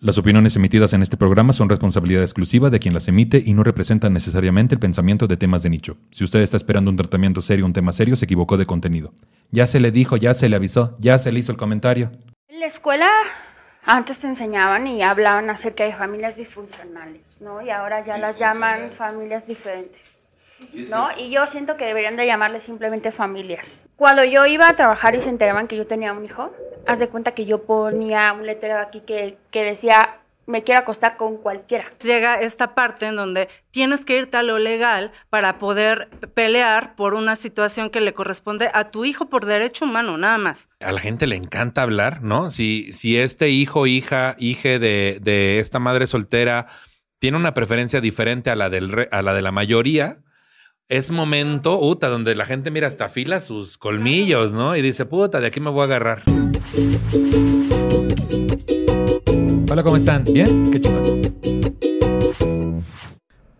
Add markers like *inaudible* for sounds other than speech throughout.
Las opiniones emitidas en este programa son responsabilidad exclusiva de quien las emite y no representan necesariamente el pensamiento de temas de nicho. Si usted está esperando un tratamiento serio, un tema serio, se equivocó de contenido. Ya se le dijo, ya se le avisó, ya se le hizo el comentario. En la escuela antes te enseñaban y hablaban acerca de familias disfuncionales, ¿no? Y ahora ya las llaman familias diferentes. ¿No? Y yo siento que deberían de llamarles simplemente familias. Cuando yo iba a trabajar y se enteraban que yo tenía un hijo, haz de cuenta que yo ponía un letrero aquí que, que decía, me quiero acostar con cualquiera. Llega esta parte en donde tienes que irte a lo legal para poder pelear por una situación que le corresponde a tu hijo por derecho humano, nada más. A la gente le encanta hablar, ¿no? Si, si este hijo, hija, hije de, de esta madre soltera tiene una preferencia diferente a la, del re- a la de la mayoría, es momento, puta, donde la gente mira hasta fila sus colmillos, ¿no? Y dice, puta, de aquí me voy a agarrar. Hola, ¿cómo están? ¿Bien? Qué chingón.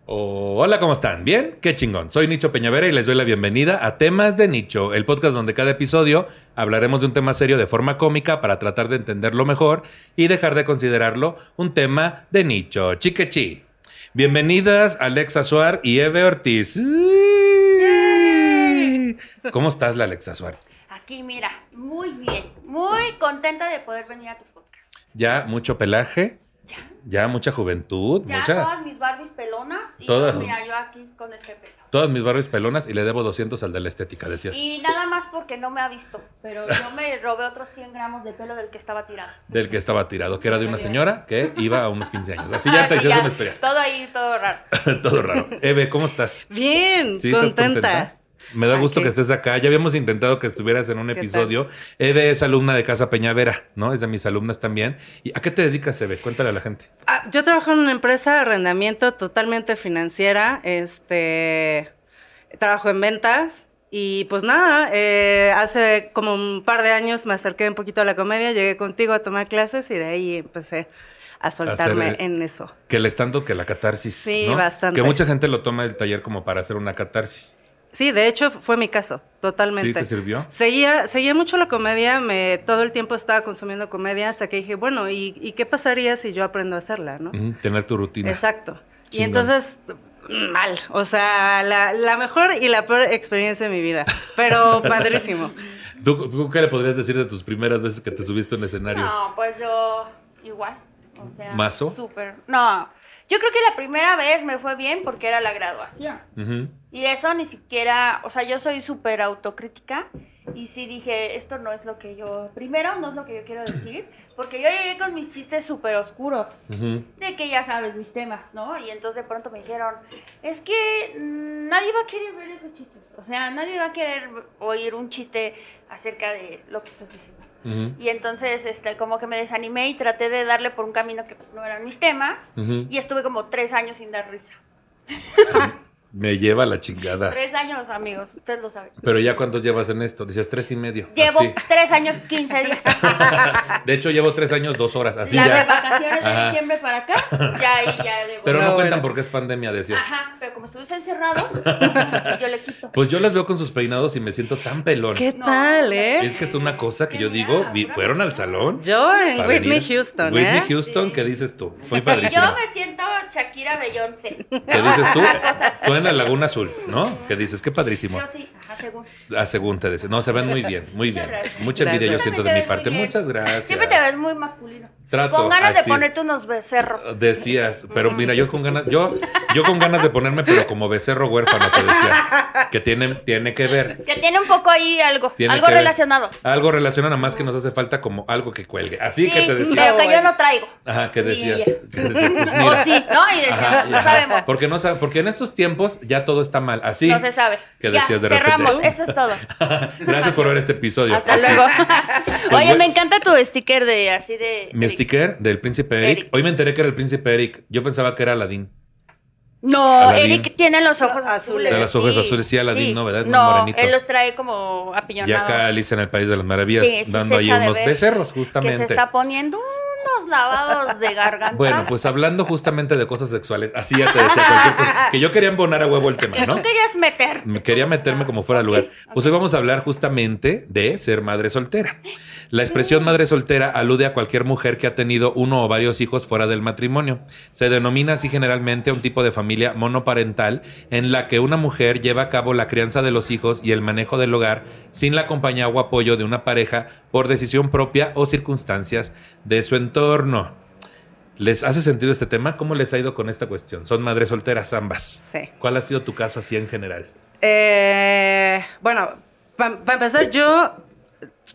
Oh, hola, ¿cómo están? ¿Bien? Qué chingón. Soy Nicho Peñavera y les doy la bienvenida a Temas de Nicho, el podcast donde cada episodio hablaremos de un tema serio de forma cómica para tratar de entenderlo mejor y dejar de considerarlo un tema de nicho. Chiquechi. Bienvenidas Alexa Suar y Eve Ortiz. ¿Cómo estás, la Alexa Suar? Aquí, mira, muy bien, muy contenta de poder venir a tu podcast. Ya mucho pelaje, Ya, ya mucha juventud, ya mucha... todas mis Barbies pelonas y Todas. yo, mira, yo aquí con este pelo. Todas mis barrios pelonas y le debo 200 al de la estética, decías. Y nada más porque no me ha visto, pero yo me robé otros 100 gramos de pelo del que estaba tirado. Del que estaba tirado, que era de una señora que iba a unos 15 años. Así ya te hiciste una historia. Todo ahí, todo raro. *laughs* Todo raro. Eve, ¿cómo estás? Bien, ¿Sí? ¿Estás contenta. Me da gusto que estés acá. Ya habíamos intentado que estuvieras en un tal? episodio. Eve es alumna de Casa Peñavera, ¿no? Es de mis alumnas también. ¿Y a qué te dedicas, Eve? Cuéntale a la gente. Ah, yo trabajo en una empresa de arrendamiento totalmente financiera. Este trabajo en ventas. Y pues nada, eh, hace como un par de años me acerqué un poquito a la comedia, llegué contigo a tomar clases y de ahí empecé a soltarme Hacer, en eso. Que el estando, que la catarsis. Sí, ¿no? bastante. Que mucha gente lo toma el taller como para hacer una catarsis. Sí, de hecho fue mi caso, totalmente. ¿Sí te sirvió? Seguía, seguía mucho la comedia, me, todo el tiempo estaba consumiendo comedia hasta que dije, bueno, ¿y, y qué pasaría si yo aprendo a hacerla, no? Tener tu rutina. Exacto. Y entonces, mal. O sea, la, la mejor y la peor experiencia de mi vida. Pero *laughs* padrísimo. ¿Tú, tú qué le podrías decir de tus primeras veces que te subiste a un escenario? No, pues yo igual. O sea, ¿Mazo? Súper. No, yo creo que la primera vez me fue bien porque era la graduación. Y eso ni siquiera, o sea, yo soy súper autocrítica y sí dije, esto no es lo que yo, primero no es lo que yo quiero decir, porque yo llegué con mis chistes súper oscuros, de que ya sabes mis temas, ¿no? Y entonces de pronto me dijeron, es que mm, nadie va a querer ver esos chistes, o sea, nadie va a querer oír un chiste acerca de lo que estás diciendo. Y entonces, este, como que me desanimé y traté de darle por un camino que pues no eran mis temas. Y estuve como tres años sin dar risa. Me lleva la chingada. Tres años, amigos, ustedes lo saben. Pero ya cuántos llevas en esto? Decías tres y medio. Llevo Así. tres años, 15 días. *laughs* De hecho, llevo tres años, dos horas. Así Las de ya. vacaciones de Ajá. diciembre para acá, ya ahí ya debo. Pero no cuentan bueno. porque es pandemia, decías. Ajá, pero como estuvimos encerrados, así *laughs* yo le quito. Pues yo las veo con sus peinados y me siento tan pelón. ¿Qué No, tal, eh? Es que es una cosa que yo digo, fueron al salón. Yo en Whitney venir. Houston, Whitney ¿eh? Houston, Sí. ¿qué dices tú? Muy Sí, padrísimo. yo me siento Shakira Beyoncé. ¿Qué dices tú? Una cosa así. Tú en la Laguna Azul, ¿no? ¿Qué dices? Qué padrísimo. Yo sí, ajá, según. Ah, según te dice. No, se ven muy bien, muy bien. gracias. Mucha envidia yo siento de mi parte. Muchas gracias. Siempre te ves muy masculino. Trato Con ganas así. de ponerte unos becerros. Decías, pero mira, yo con ganas, yo, yo con ganas de ponerme, pero como becerro huérfano, te decía. Que tiene, tiene que ver. Que tiene un poco ahí algo, Tiene algo ver. relacionado. Algo relacionado, nada más que nos hace falta como algo que cuelgue. Así que te decía. pero que yo no traigo. Ajá, que decías. ella. Que decías, pues O sí, ¿no? Y decíamos, Ajá, no ajá. sabemos. Porque no sabe, porque en estos tiempos ya todo está mal. Así. No se sabe. Que ya, decías de cerramos, repente. eso es todo. *laughs* Gracias por ver este episodio. Hasta Así. luego. Pues Oye, bueno. me encanta tu sticker de así de. Mi de- sticker del príncipe Eric. Eric. Hoy me enteré que era el príncipe Eric. Yo pensaba que era Aladín. No. Eric tiene los ojos Azules. De los ojos azules, sí, Aladín, ¿no? ¿Verdad? No, morenito. él los trae como Y apillonados. acá Alicia en el País de las Maravillas, Sí, sí, dando ahí unos becerros, Que justamente. se está poniendo unos lavados de garganta. Bueno, pues hablando justamente de cosas sexuales, así ya te decía cualquier cosa. Que yo quería embonar a huevo el tema, ¿no? Tú querías meter. Me quería meterme como fuera de lugar. Pues hoy vamos a hablar justamente de ser madre soltera. La expresión madre soltera alude a cualquier mujer que ha tenido uno o varios hijos fuera del matrimonio. Se denomina así generalmente a un tipo de familia monoparental en la que una mujer lleva a cabo la crianza de los hijos y el manejo del hogar sin la compañía o apoyo de una pareja por decisión propia o circunstancias de su entorno. ¿Les hace sentido este tema? ¿Cómo les ha ido con esta cuestión? Son madres solteras ambas. Sí. ¿Cuál ha sido tu caso así en general? Eh, bueno, para empezar, yo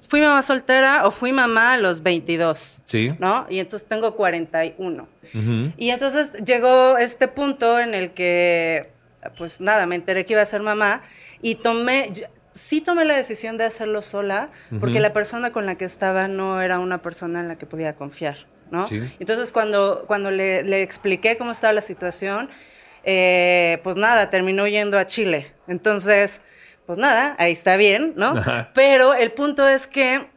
fui mamá soltera o fui mamá a los 22, Sí. ¿no? Y entonces tengo 41. Ujú. Y entonces llegó este punto en el que, pues nada, me enteré que iba a ser mamá y tomé, sí tomé la decisión de hacerlo sola porque la persona con la que estaba no era una persona en la que podía confiar, ¿no? Sí. Entonces cuando, cuando le, le expliqué cómo estaba la situación, eh, pues nada, terminó yendo a Chile. Entonces, pues nada, ahí está bien, ¿no? Ajá. Pero el punto es que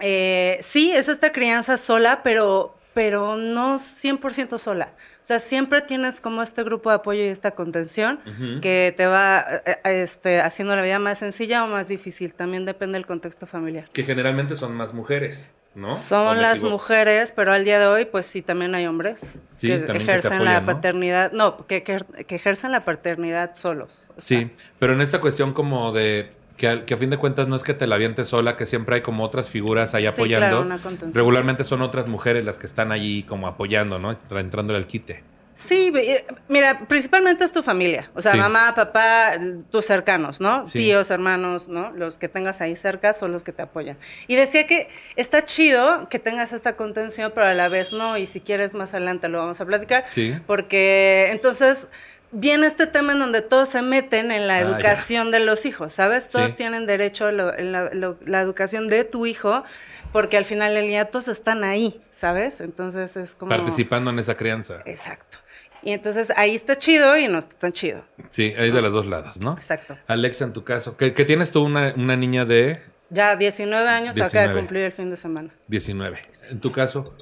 eh, sí, es esta crianza sola, pero, pero no 100% sola. O sea, siempre tienes como este grupo de apoyo y esta contención que te va eh, eh, este, haciendo la vida más sencilla o más difícil. También depende del contexto familiar. Que generalmente son más mujeres, ¿no? ¿O Son las equivoco? mujeres, pero al día de hoy, pues sí, también hay hombres Sí, que ejercen la paternidad, no, que, que, que ejercen la paternidad solos. Sea, Sí, pero en esta cuestión como de que, a fin de cuentas no es que te la avientes sola, que siempre hay como otras figuras ahí Sí, apoyando. claro, una contención. Regularmente son otras mujeres las que están allí como apoyando, ¿no? Entrándole al quite. Sí, eh, mira, principalmente es tu familia, o sea, Sí. mamá, papá, tus cercanos, ¿no? Sí. Tíos, hermanos, ¿no? Los que tengas ahí cerca son los que te apoyan. Y decía que está chido que tengas esta contención, pero a la vez no, y si quieres más adelante lo vamos a platicar, Sí. porque entonces viene este tema en donde todos se meten en la Ah, ya. educación de los hijos, ¿sabes? Todos Sí. tienen derecho a lo- la, lo- la educación de tu hijo, porque al final el día todos están ahí, ¿sabes? Entonces es como... Participando en esa crianza. Exacto. Y entonces ahí está chido y no está tan chido. Sí, hay de los dos lados, ¿no? Exacto. Alexa, en tu caso, que, que tienes tú una, una niña de Ya 19 años acaba 19. de cumplir el fin de semana. 19. En tu caso,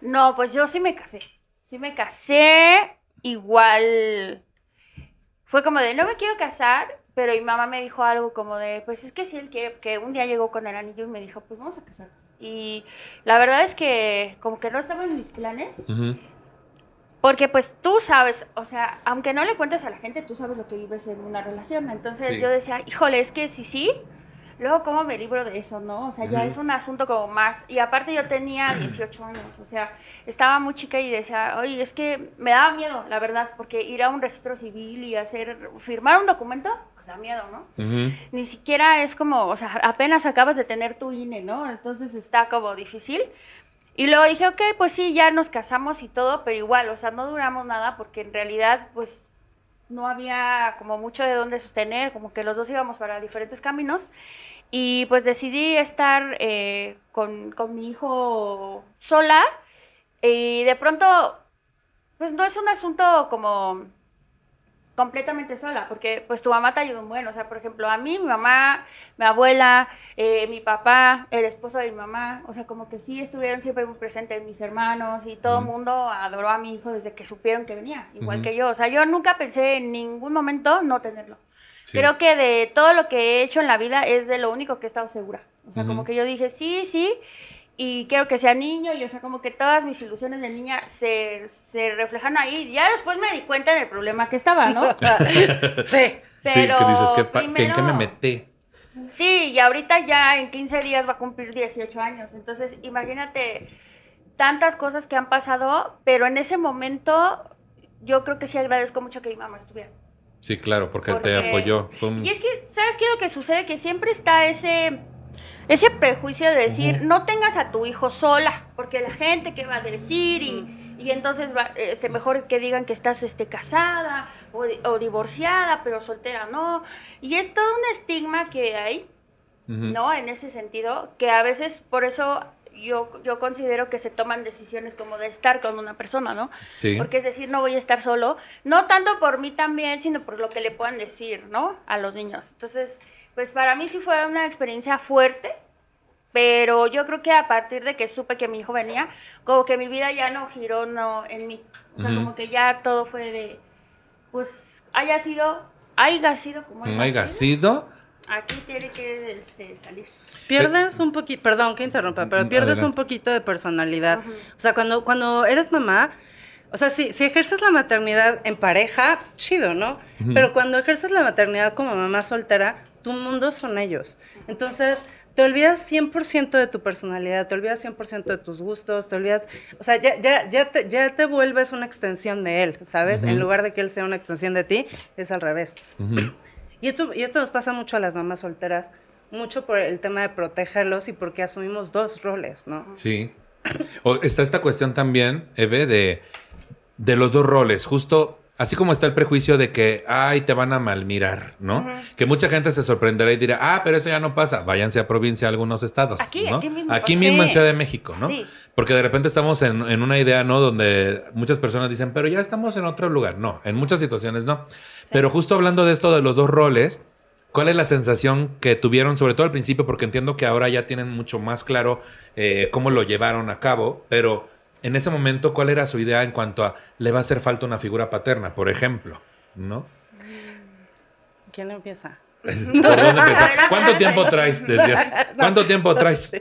No, pues yo sí me casé. Sí me casé. Igual. Fue como de, no me quiero casar, pero mi mamá me dijo algo como de, pues es que si él quiere, que un día llegó con el anillo y me dijo, pues vamos a casarnos. Y la verdad es que como que no estaba en mis planes, porque pues tú sabes, o sea, aunque no le cuentes a la gente, tú sabes lo que vives en una relación. Entonces Sí. yo decía, híjole, es que sí, sí. Luego, ¿cómo me libro de eso, no? O sea, ya es un asunto como más. Y aparte, yo tenía *clears throat* 18 años, o sea, estaba muy chica y decía, oye, es que me daba miedo, la verdad, porque ir a un registro civil y hacer, firmar un documento, pues da miedo, ¿no? Ni siquiera es como, o sea, apenas acabas de tener tu INE, ¿no? Entonces está como difícil. Y luego dije, ok, pues sí, ya nos casamos y todo, pero igual, o sea, no duramos nada porque en realidad, pues, no había como mucho de dónde sostener, como que los dos íbamos para diferentes caminos. Y pues decidí estar eh, con, con mi hijo sola. Y de pronto, pues no es un asunto como completamente sola, porque pues tu mamá te ayudó un buen, o sea, por ejemplo, a mí, mi mamá, mi abuela, eh, mi papá, el esposo de mi mamá, o sea, como que sí estuvieron siempre muy presentes mis hermanos y todo el mundo adoró a mi hijo desde que supieron que venía, igual que yo, o sea, yo nunca pensé en ningún momento no tenerlo. Sí. Creo que de todo lo que he hecho en la vida es de lo único que he estado segura. O sea, como que yo dije, sí, sí, y quiero que sea niño, y o sea, como que todas mis ilusiones de niña se, se reflejan ahí. Ya después me di cuenta del problema que estaba, ¿no? *laughs* sí. sí, Pero que dices, ¿qué ¿en qué me metí? Sí, y ahorita ya en 15 días va a cumplir 18 años. Entonces, imagínate tantas cosas que han pasado, pero en ese momento yo creo que sí agradezco mucho que mi mamá estuviera. Sí, claro, porque, te Porque- apoyó. Fue un- Y es que, ¿sabes qué es lo que sucede? Que siempre está ese, ese prejuicio de decir, Ujú. no tengas a tu hijo sola, porque la gente que va a decir y, y entonces va, este, mejor que digan que estás este, casada o, o divorciada, pero soltera no. Y es todo un estigma que hay, Ujú. ¿no? En ese sentido, que a veces por eso yo, yo considero que se toman decisiones como de estar con una persona, ¿no? Sí. Porque es decir, no voy a estar solo, no tanto por mí también, sino por lo que le puedan decir, ¿no? A los niños. Entonces, pues para mí sí fue una experiencia fuerte, pero yo creo que a partir de que supe que mi hijo venía, como que mi vida ya no giró no en mí. O sea, como que ya todo fue de, pues, haya sido, haya sido como haya Haya sido, sido. aquí tiene que este, salir. Pierdes un poquito, perdón que interrumpa, pero Mm, pierdes adelante. un poquito de personalidad. O sea, cuando, cuando eres mamá, o sea, si, si ejerces la maternidad en pareja, chido, ¿no? Pero cuando ejerces la maternidad como mamá soltera, tu mundo son ellos. Entonces, te olvidas 100% de tu personalidad, te olvidas 100% de tus gustos, te olvidas, o sea, ya, ya, ya, te, ya te vuelves una extensión de él, ¿sabes? En lugar de que él sea una extensión de ti, es al revés. Y esto, y esto nos pasa mucho a las mamás solteras, mucho por el tema de protegerlos y porque asumimos dos roles, ¿no? Sí. O está esta cuestión también, Eve, de, de los dos roles. Justo así como está el prejuicio de que, ay, te van a malmirar, ¿no? Que mucha gente se sorprenderá y dirá, ah, pero eso ya no pasa. Váyanse a provincia, a algunos estados. Aquí, ¿no? aquí mismo Aquí mismo en. Ciudad de México, ¿no? Sí. Porque de repente estamos en, en una idea, ¿no? Donde muchas personas dicen, pero ya estamos en otro lugar. No, en muchas situaciones no. Pero justo hablando de esto de los dos roles, ¿cuál es la sensación que tuvieron, sobre todo al principio? Porque entiendo que ahora ya tienen mucho más claro eh, cómo lo llevaron a cabo, pero en ese momento, ¿cuál era su idea en cuanto a le va a hacer falta una figura paterna, por ejemplo? ¿No? ¿Quién empieza? ¿Por dónde *laughs* empezar? *laughs* ¿Cuánto tiempo traes? Decías. ¿Cuánto tiempo traes?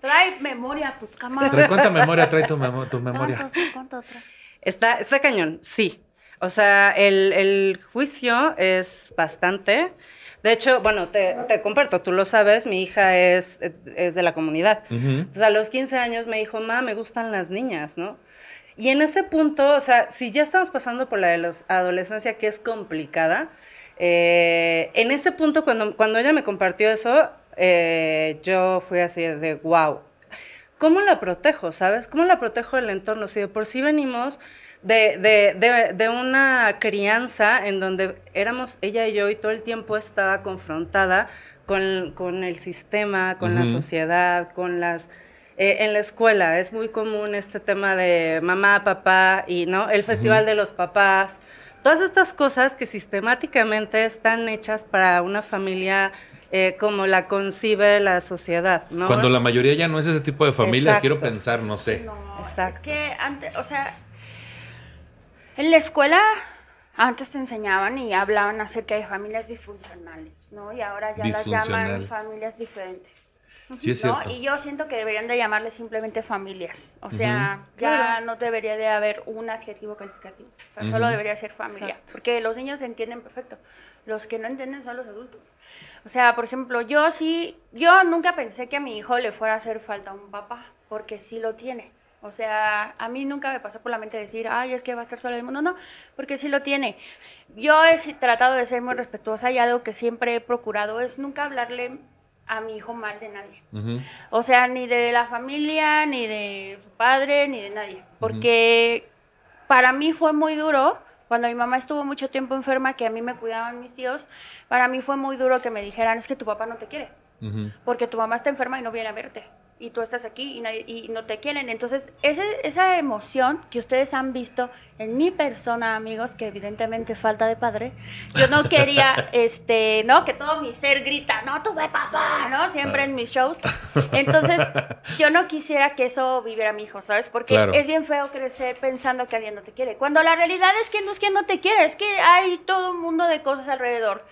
Trae memoria a tus cámaras. ¿Traes ¿Cuánta memoria trae tu, memo- tu *laughs* memoria? ¿Cuánto, cuánto trae? Está, está cañón, sí. O sea, el, el juicio es bastante. De hecho, bueno, te, te comparto, tú lo sabes, mi hija es, es de la comunidad. Entonces, a los 15 años me dijo, ma, me gustan las niñas, ¿no? Y en ese punto, o sea, si ya estamos pasando por la de los adolescencia, que es complicada, eh, en ese punto, cuando, cuando ella me compartió eso, eh, yo fui así de, wow, ¿cómo la protejo, sabes? ¿Cómo la protejo del entorno? Si de por sí venimos de, de, de, de una crianza en donde éramos ella y yo y todo el tiempo estaba confrontada con, con el sistema, con la sociedad, con las... eh, en la escuela es muy común este tema de mamá, papá y no el festival de los papás. Todas estas cosas que sistemáticamente están hechas para una familia eh, como la concibe la sociedad, ¿no? Cuando la mayoría ya no es ese tipo de familia, Exacto. quiero pensar, no sé. No, es Exacto. que antes, o sea, en la escuela antes te enseñaban y hablaban acerca de familias disfuncionales, ¿no? Y ahora ya las llaman familias diferentes. Sí, es ¿no? cierto. Y yo siento que deberían de llamarle simplemente familias. O sea, Ujú. ya Claro. no debería de haber un adjetivo calificativo. O sea, Ujú. solo debería ser familia. Exacto. Porque los niños entienden perfecto. Los que no entienden son los adultos. O sea, por ejemplo, yo sí, yo nunca pensé que a mi hijo le fuera a hacer falta un papá, porque sí lo tiene. O sea, a mí nunca me pasó por la mente decir, ay, es que va a estar solo en el mundo. No, porque sí lo tiene. Yo he tratado de ser muy respetuosa y algo que siempre he procurado es nunca hablarle a mi hijo mal de nadie. O sea, ni de la familia, ni de su padre, ni de nadie. Porque para mí fue muy duro, cuando mi mamá estuvo mucho tiempo enferma, que a mí me cuidaban mis tíos, para mí fue muy duro que me dijeran, es que tu papá no te quiere, porque tu mamá está enferma y no viene a verte. Y tú estás aquí y, nadie- y no te quieren. Entonces, ese- esa emoción que ustedes han visto en mi persona, amigos, que evidentemente falta de padre, yo no quería, *laughs* este, ¿no? Que todo mi ser grita, no, tuve papá, ¿no? Siempre en mis shows. Entonces, yo no *laughs* quisiera que eso viviera mi hijo, ¿sabes? Porque Claro. es bien feo crecer pensando que alguien no te quiere. Cuando la realidad es que no es que no te quiere, es que hay todo un mundo de cosas alrededor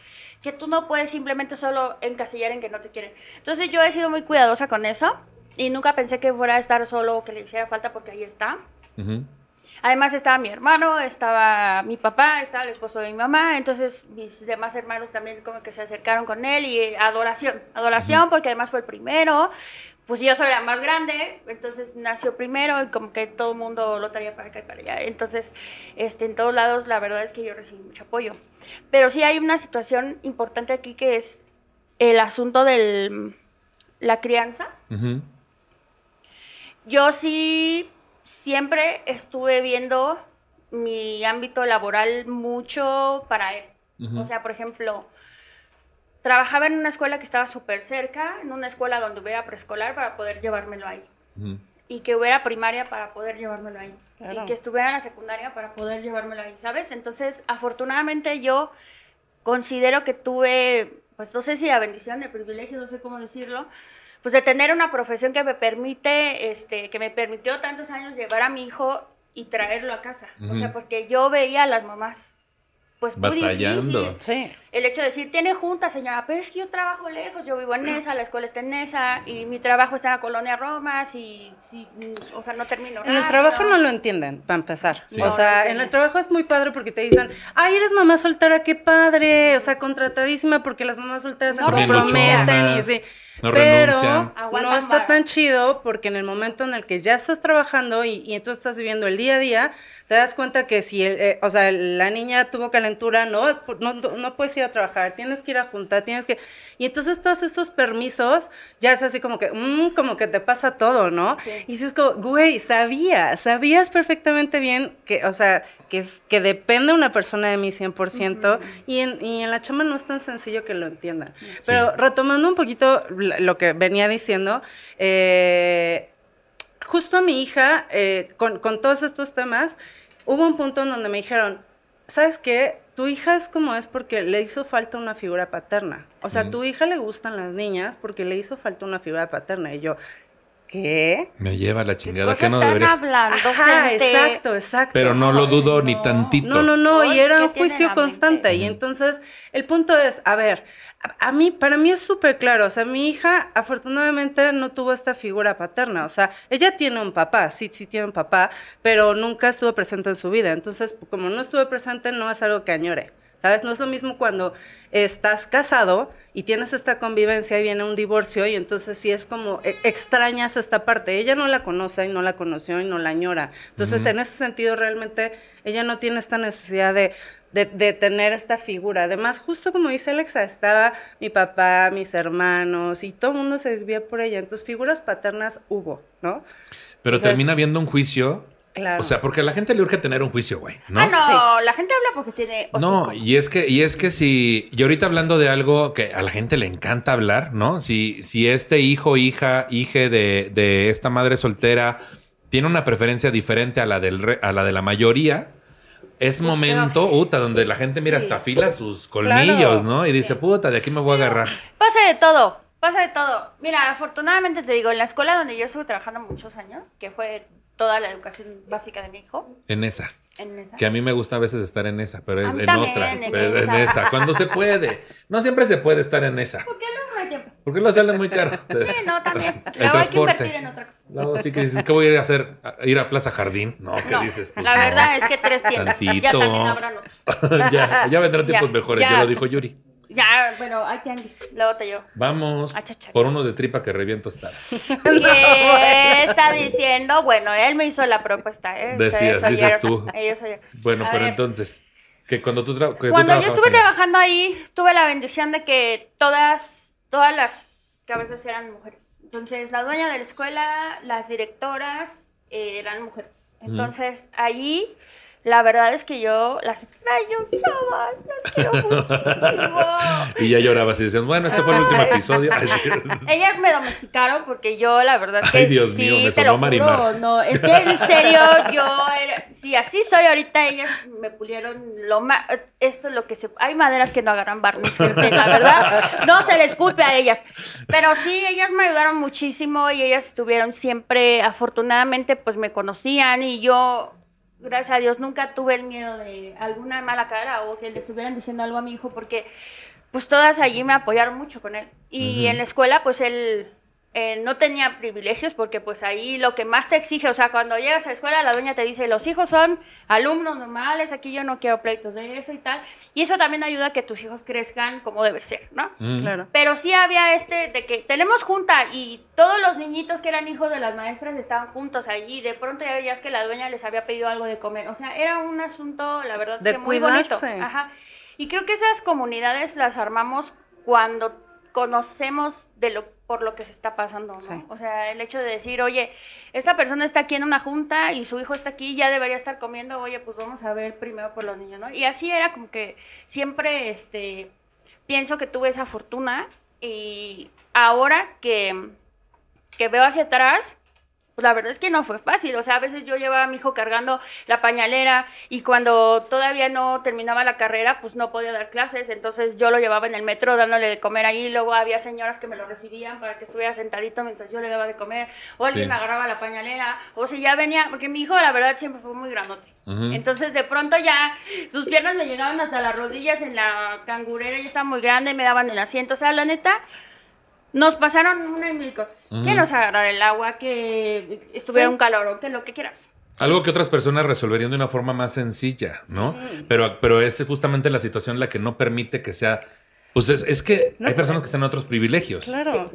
que tú no puedes simplemente solo encasillar en que no te quieren. Entonces, yo he sido muy cuidadosa con eso y nunca pensé que fuera a estar solo o que le hiciera falta porque ahí está. Ujú. Además estaba mi hermano, estaba mi papá, estaba el esposo de mi mamá, entonces mis demás hermanos también como que se acercaron con él y eh, adoración, adoración porque además fue el primero, pues yo soy la más grande, entonces nació primero y como que todo el mundo lo traía para acá y para allá, entonces este, en todos lados la verdad es que yo recibí mucho apoyo. Pero sí hay una situación importante aquí que es el asunto de la crianza. Ujú. Yo sí siempre estuve viendo mi ámbito laboral mucho para él. O sea, por ejemplo, trabajaba en una escuela que estaba súper cerca, en una escuela donde hubiera preescolar para poder llevármelo ahí. Y que hubiera primaria para poder llevármelo ahí. Claro. Y que estuviera en la secundaria para poder llevármelo ahí, ¿sabes? Entonces, afortunadamente yo considero que tuve, pues no sé si la bendición, el privilegio, no sé cómo decirlo, pues de tener una profesión que me permite, este, que me permitió tantos años llevar a mi hijo y traerlo a casa. O sea, porque yo veía a las mamás, pues muy Batallando. difícil. Sí. El hecho de decir, tiene junta, señora, pero es que yo trabajo lejos, yo vivo en *clears throat* Nesa, la escuela está en Nesa, y mi trabajo está en la colonia Roma, si, si, o sea, no termino En el trabajo no lo entienden, para empezar. Sí. O No, sea, no en el trabajo es muy padre porque te dicen, ay, eres mamá soltera, qué padre. O sea, contratadísima porque las mamás solteras No se comprometen y sí. No Pero renuncian. No está tan chido porque en el momento en el que ya estás trabajando y, y entonces estás viviendo el día a día, te das cuenta que si, el- eh, o sea, la niña tuvo calentura, no, no, no puedes ir a trabajar, tienes que ir a junta, tienes que... Y entonces todos estos permisos ya es así como que, mm, como que te pasa todo, ¿no? Sí. Y dices como, güey, sabías, sabías perfectamente bien que, o sea, que, es, que depende una persona de mí 100% y, en, y en la chama no es tan sencillo que lo entiendan. Pero retomando un poquito lo que venía diciendo, eh, justo a mi hija, eh, con, con todos estos temas, hubo un punto en donde me dijeron, ¿sabes qué? Tu hija es como es porque le hizo falta una figura paterna. O sea, a tu hija le gustan las niñas porque le hizo falta una figura paterna. Y yo, ¿qué? Me lleva la ¿Qué chingada cosas que no están debería. hablando, Ajá, gente? exacto, exacto. Pero no lo dudo ni No. tantito. No, no, no, y era ¿qué un juicio constante. Y entonces, el punto es, a ver, a, a mí, para mí es súper claro, o sea, mi hija afortunadamente no tuvo esta figura paterna, o sea, ella tiene un papá, sí, sí tiene un papá, pero nunca estuvo presente en su vida. Entonces, como no estuve presente, no es algo que añore. ¿Sabes? No es lo mismo cuando estás casado y tienes esta convivencia y viene un divorcio y entonces sí es como e- extrañas esta parte. Ella no la conoce y no la conoció y no la añora. Entonces, en ese sentido, realmente ella no tiene esta necesidad de, de, de tener esta figura. Además, justo como dice Alexa, estaba mi papá, mis hermanos y todo el mundo se desvía por ella. Entonces, figuras paternas hubo, ¿no? Pero Entonces- termina habiendo un juicio. Claro. O sea, porque a la gente le urge tener un juicio, güey. ¿no? Ah, no, la gente habla porque tiene No, y es que, y es que si, y ahorita hablando de algo que a la gente le encanta hablar, ¿no? Si, si este hijo, hija, hije de, de esta madre soltera tiene una preferencia diferente a la del re- a la de la mayoría, es momento, puta, donde la gente mira Sí. hasta fila sus colmillos, Claro. ¿no? Y dice, puta, de aquí me voy a agarrar. Pasa de todo, pasa de todo. Mira, afortunadamente te digo, en la escuela donde yo estuve trabajando muchos años, que fue toda la educación básica de mi hijo, En esa. en esa. Que a mí me gusta a veces estar en esa, pero es en también, otra. en pero en esa. esa. Cuando se puede. No siempre se puede estar en esa. ¿Por qué no hay tiempo? Porque lo sale muy caro. Sí, no, también. El Luego hay que invertir en otra cosa. Luego sí que dices, ¿qué voy a ir a hacer? ¿A ir a Plaza Jardín? No, ¿qué No, dices? Pues la no. verdad es que tres tiendas. Ya Tantito. también habrán otros. *laughs* ya, ya vendrán *laughs* Ya, tiempos mejores, ya. ya. lo dijo Yuri. Ya, bueno, hay tianguis. Luego te llevo. Vamos por unos de tripa que reviento hasta. *laughs* ¿Qué está diciendo? Bueno, él me hizo la propuesta. ¿eh? Decías, dices tú. Ellos. Bueno, A pero ver. entonces, que cuando tú, tra- que tú Cuando yo estuve allá- trabajando ahí, tuve la bendición de que todas, todas las cabezas eran mujeres. Entonces, la dueña de la escuela, las directoras eh, eran mujeres. Entonces, ahí, la verdad es que yo las extraño, chavas, las quiero muchísimo. *laughs* Y ya llorabas y decías, bueno, este fue el último episodio. *laughs* *laughs* Ellas me domesticaron porque yo, la verdad que Ay, Dios sí, mío, me te lo Marimar. juro, no, es que en serio, yo, era, si así soy ahorita, ellas me pulieron lo más, esto es lo que se, hay maderas que no agarran barniz, la verdad, no se les culpe a ellas, pero sí, ellas me ayudaron muchísimo y ellas estuvieron siempre, afortunadamente, pues me conocían y yo, gracias a Dios, nunca tuve el miedo de alguna mala cara o que le estuvieran diciendo algo a mi hijo porque pues todas allí me apoyaron mucho con él. Y en la escuela, pues él eh, no tenía privilegios porque pues ahí lo que más te exige, o sea, cuando llegas a la escuela, la dueña te dice, los hijos son alumnos normales, aquí yo no quiero pleitos de eso y tal. Y eso también ayuda a que tus hijos crezcan como debe ser, ¿no? Mm. Claro. Pero sí había este de que tenemos junta y todos los niñitos que eran hijos de las maestras estaban juntos allí y de pronto ya veías que la dueña les había pedido algo de comer. O sea, era un asunto, la verdad, De que muy bonito. Ajá. Y creo que esas comunidades las armamos cuando conocemos de lo por lo que se está pasando, ¿no? Sí. O sea, el hecho de decir, oye, esta persona está aquí en una junta y su hijo está aquí, ya debería estar comiendo, oye, pues vamos a ver primero por los niños, ¿no? Y así era como que siempre, este, pienso que tuve esa fortuna y ahora que, que veo hacia atrás, pues la verdad es que no fue fácil. O sea, a veces yo llevaba a mi hijo cargando la pañalera y cuando todavía no terminaba la carrera, pues no podía dar clases. Entonces yo lo llevaba en el metro dándole de comer ahí. Luego había señoras que me lo recibían para que estuviera sentadito mientras yo le daba de comer. O alguien Sí. me agarraba la pañalera. O si ya venía, porque mi hijo la verdad siempre fue muy grandote. Entonces de pronto ya sus piernas me llegaban hasta las rodillas en la cangurera. Ya estaba muy grande, me daban el asiento. O sea, la neta... Nos pasaron una y mil cosas. Ujú. Que nos agarrar el agua, que estuviera Sí. un calorón, que lo que quieras. Algo que otras personas resolverían de una forma más sencilla, ¿no? Pero, pero es justamente la situación la que no permite que sea. Pues es, es que No, hay personas que están en otros privilegios. Claro.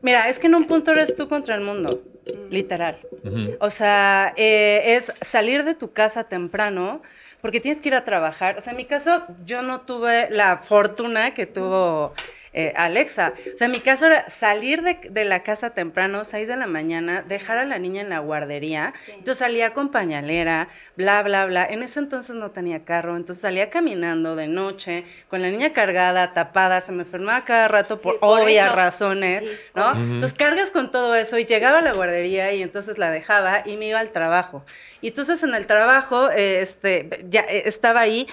Mira, es que en un punto eres tú contra el mundo, literal. Ujú. O sea, eh, es salir de tu casa temprano porque tienes que ir a trabajar. O sea, en mi caso, yo no tuve la fortuna que tuvo eh, Alexa. O sea, en mi caso era salir de, de la casa temprano, 6 de la mañana, dejar a la niña en la guardería. Sí. Entonces salía con pañalera, bla, bla, bla. En ese entonces no tenía carro, entonces salía caminando de noche, con la niña cargada, tapada, se me enfermaba cada rato por, Sí, por obvias eso. razones, Sí, ¿no? Entonces cargas con todo eso y llegaba a la guardería y entonces la dejaba y me iba al trabajo. Y entonces en el trabajo, eh, este, ya eh, estaba ahí,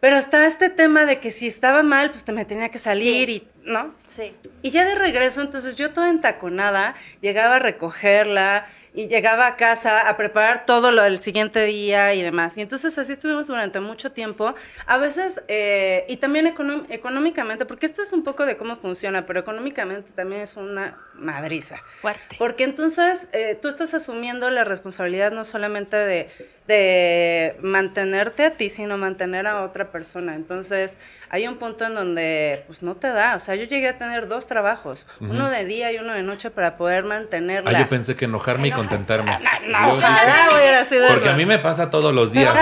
pero estaba este tema de que si estaba mal, pues te me tenía que salir Sí. y, ¿no? Sí. Y ya de regreso, entonces yo toda entaconada, llegaba a recogerla y llegaba a casa a preparar todo lo del siguiente día y demás. Y entonces así estuvimos durante mucho tiempo. A veces, eh, y también económicamente, porque esto es un poco de cómo funciona, pero económicamente también es una madriza. Fuerte. Porque entonces eh, tú estás asumiendo la responsabilidad no solamente de, de mantenerte a ti, sino mantener a otra persona. Entonces hay un punto en donde pues no te da. O sea, yo llegué a tener dos trabajos, uno de día y uno de noche para poder mantenerla. Ah, yo pensé que enojarme y contentarme. No, ojalá dije- hubiera sido Porque eso. a mí me pasa todos los días.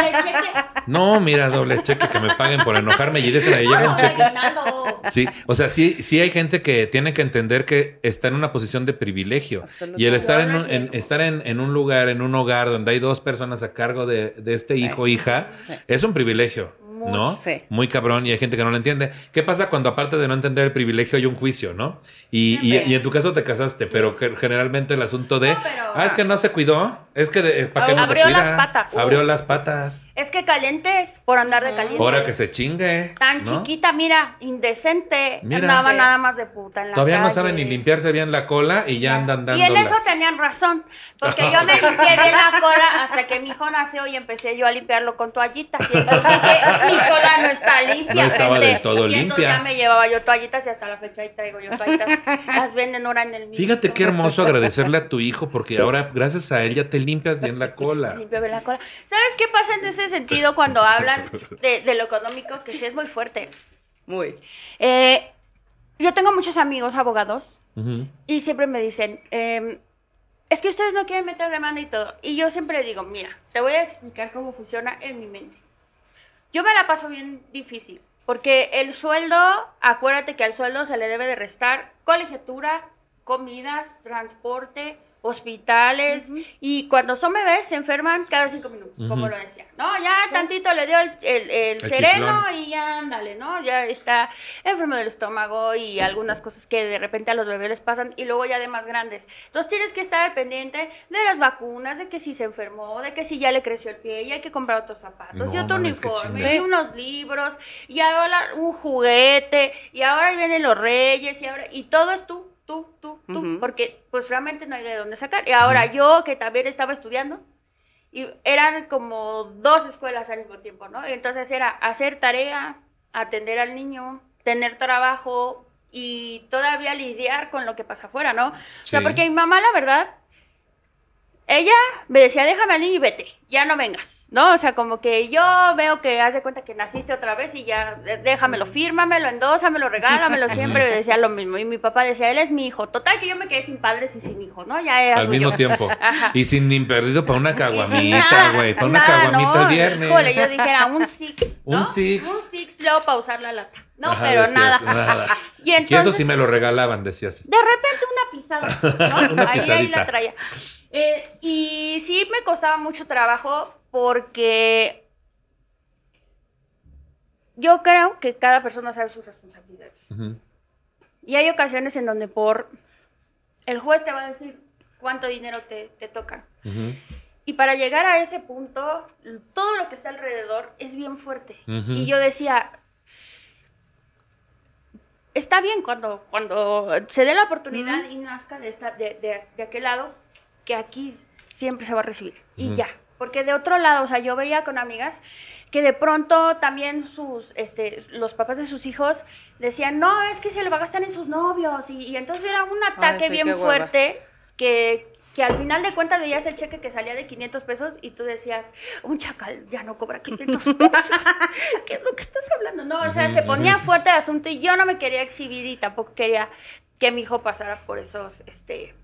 No, mira, doble cheque que me paguen por enojarme y de ese le llega un cheque. Sí, o sea, sí, sí hay gente que tiene que entender que está en una posición de privilegio. Y el estar en un, en, estar en, en un lugar, en un hogar donde hay dos personas a cargo de, de este Sí. hijo o hija, Sí. es un privilegio. ¿no? Sí. Muy cabrón y hay gente que no lo entiende. ¿Qué pasa cuando aparte de no entender el privilegio hay un juicio, ¿no? Y, y, en tu caso te casaste, pero que generalmente el asunto de, No, pero- ah, es que no se cuidó, es que de- ¿para qué no se Abrió cuida? las patas. Abrió las patas. Es que calientes por andar de calientes. Ahora que se chingue. Tan ¿no? chiquita, mira, indecente. Mira. Andaba Sí. nada más de puta en la Todavía no saben ni limpiarse bien la cola y ya andan dando Y en eso tenían razón, porque yo me limpié bien la cola hasta que mi hijo nació y empecé yo a limpiarlo con toallitas. Y dije, mi cola no está limpia, No estaba gente. del todo y entonces limpia. ya me llevaba yo toallitas y hasta la fecha ahí traigo yo toallitas. Las venden ahora en el mismo. Fíjate qué hermoso agradecerle a tu hijo porque ahora gracias a él ya te limpias bien la cola. *laughs* Limpio bien la cola. ¿Sabes qué pasa en ese sentido cuando hablan de, de lo económico? Que sí es muy fuerte. Muy. Eh, yo tengo muchos amigos abogados Ujú. y siempre me dicen, em, es que ustedes no quieren meter demanda y todo. Y yo siempre digo, mira, te voy a explicar cómo funciona en mi mente. Yo me la paso bien difícil, porque el sueldo, acuérdate que al sueldo se le debe de restar colegiatura, comidas, transporte, hospitales, y cuando son bebés se enferman cada cinco minutos, como lo decía, ¿no? Ya tantito le dio el, el- el El sereno chiflón. y ya ándale, ¿no? Ya está enfermo del estómago y algunas cosas que de repente a los bebés les pasan y luego ya de más grandes. Entonces tienes que estar al pendiente de las vacunas, de que si se enfermó, de que si ya le creció el pie y hay que comprar otros zapatos y otro uniforme y unos libros y ahora un juguete y ahora vienen los reyes y ahora y todo es tú, tú, tú, tú, porque pues realmente no hay de dónde sacar. Y ahora yo que también estaba estudiando y eran como dos escuelas al mismo tiempo, ¿no? Entonces era hacer tarea, atender al niño, tener trabajo y todavía lidiar con lo que pasa afuera, ¿no? O sea, porque mi mamá, la verdad, ella me decía, déjame niño y vete, ya no vengas, ¿no? O sea, como que yo veo que haz de cuenta que naciste otra vez y ya, de- déjamelo, fírmamelo, endósamelo, regálamelo, *laughs* siempre me decía lo mismo. Y mi papá decía, él es mi hijo. Total, que yo me quedé sin padres y sin hijo, ¿no? Ya era Al mismo tiempo. *laughs* Ajá. Y sin ni perdido para una caguamita, güey. Para una caguamita no, el viernes. Híjole, yo dijera un six. *laughs* Un six. Un six, luego para usar la lata. No, Ajá, pero decías, nada. Y Y eso entonces, sí me lo regalaban, decías. de repente una pisada, ¿no? Una ahí, ahí la traía. Eh, y sí me costaba mucho trabajo porque yo creo que cada persona sabe sus responsabilidades. Y hay ocasiones en donde por el juez te va a decir, cuánto dinero te, te tocan. Ujú. Y para llegar a ese punto, todo lo que está alrededor es bien fuerte. Y yo decía, está bien cuando, cuando se dé la oportunidad y nazca de, esta, de, de- de aquel lado, que aquí siempre se va a recibir. Y ya. Porque de otro lado, o sea, yo veía con amigas que de pronto también sus, este, los papás de sus hijos decían, no, es que se lo va a gastar en sus novios. Y, y entonces era un ataque sí, bien fuerte que, que al final de cuentas veías el cheque que salía de 500 pesos y tú decías, un chacal ya no cobra 500 pesos. *laughs* ¿Qué es lo que estás hablando? No, o sea, se ponía fuerte el asunto y yo no me quería exhibir y tampoco quería que mi hijo pasara por esos, este,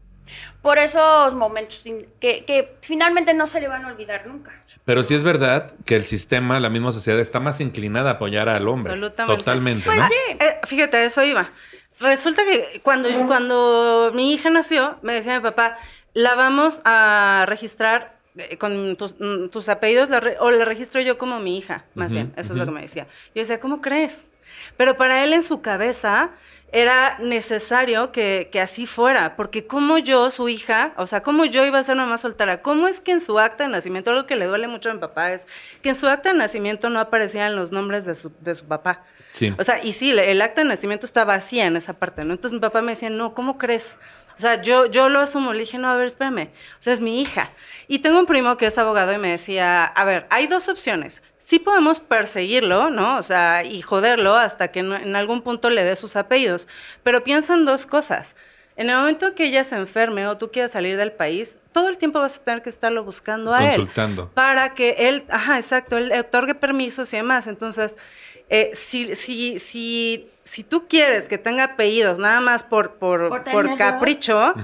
por esos momentos que, que finalmente no se le van a olvidar nunca. Pero sí es verdad que el sistema, la misma sociedad, está más inclinada a apoyar al hombre. Absolutamente. Totalmente. Pues ¿no? sí. Eh, fíjate, eso iba. Resulta que cuando, cuando mi hija nació, me decía mi papá, la vamos a registrar eh, con tus, mm, tus apellidos la re- o la registro yo como mi hija, más Ujú, bien. Eso es lo que me decía. Yo decía, ¿cómo crees? Pero para él en su cabeza era necesario que, que así fuera, porque como yo, su hija, o sea, como yo iba a ser mamá soltera, ¿cómo es que en su acta de nacimiento, algo que le duele mucho a mi papá es que en su acta de nacimiento no aparecían los nombres de su, de su papá? Sí. O sea, y sí, el acta de nacimiento está vacía en esa parte, ¿no? Entonces mi papá me decía, no, ¿cómo crees? O sea, yo, yo lo asumo. Le dije, no, a ver, espérame. O sea, es mi hija. Y tengo un primo que es abogado y me decía, a ver, hay dos opciones. Sí podemos perseguirlo, ¿no? O sea, y joderlo hasta que no- en algún punto le dé sus apellidos. Pero piensa en dos cosas. En el momento que ella se enferme o tú quieras salir del país, todo el tiempo vas a tener que estarlo buscando a él Consultando. para que él, ajá, exacto, él otorgue permisos y demás. Entonces, eh, si, si, si, si tú quieres que tenga apellidos nada más por, por, Por capricho,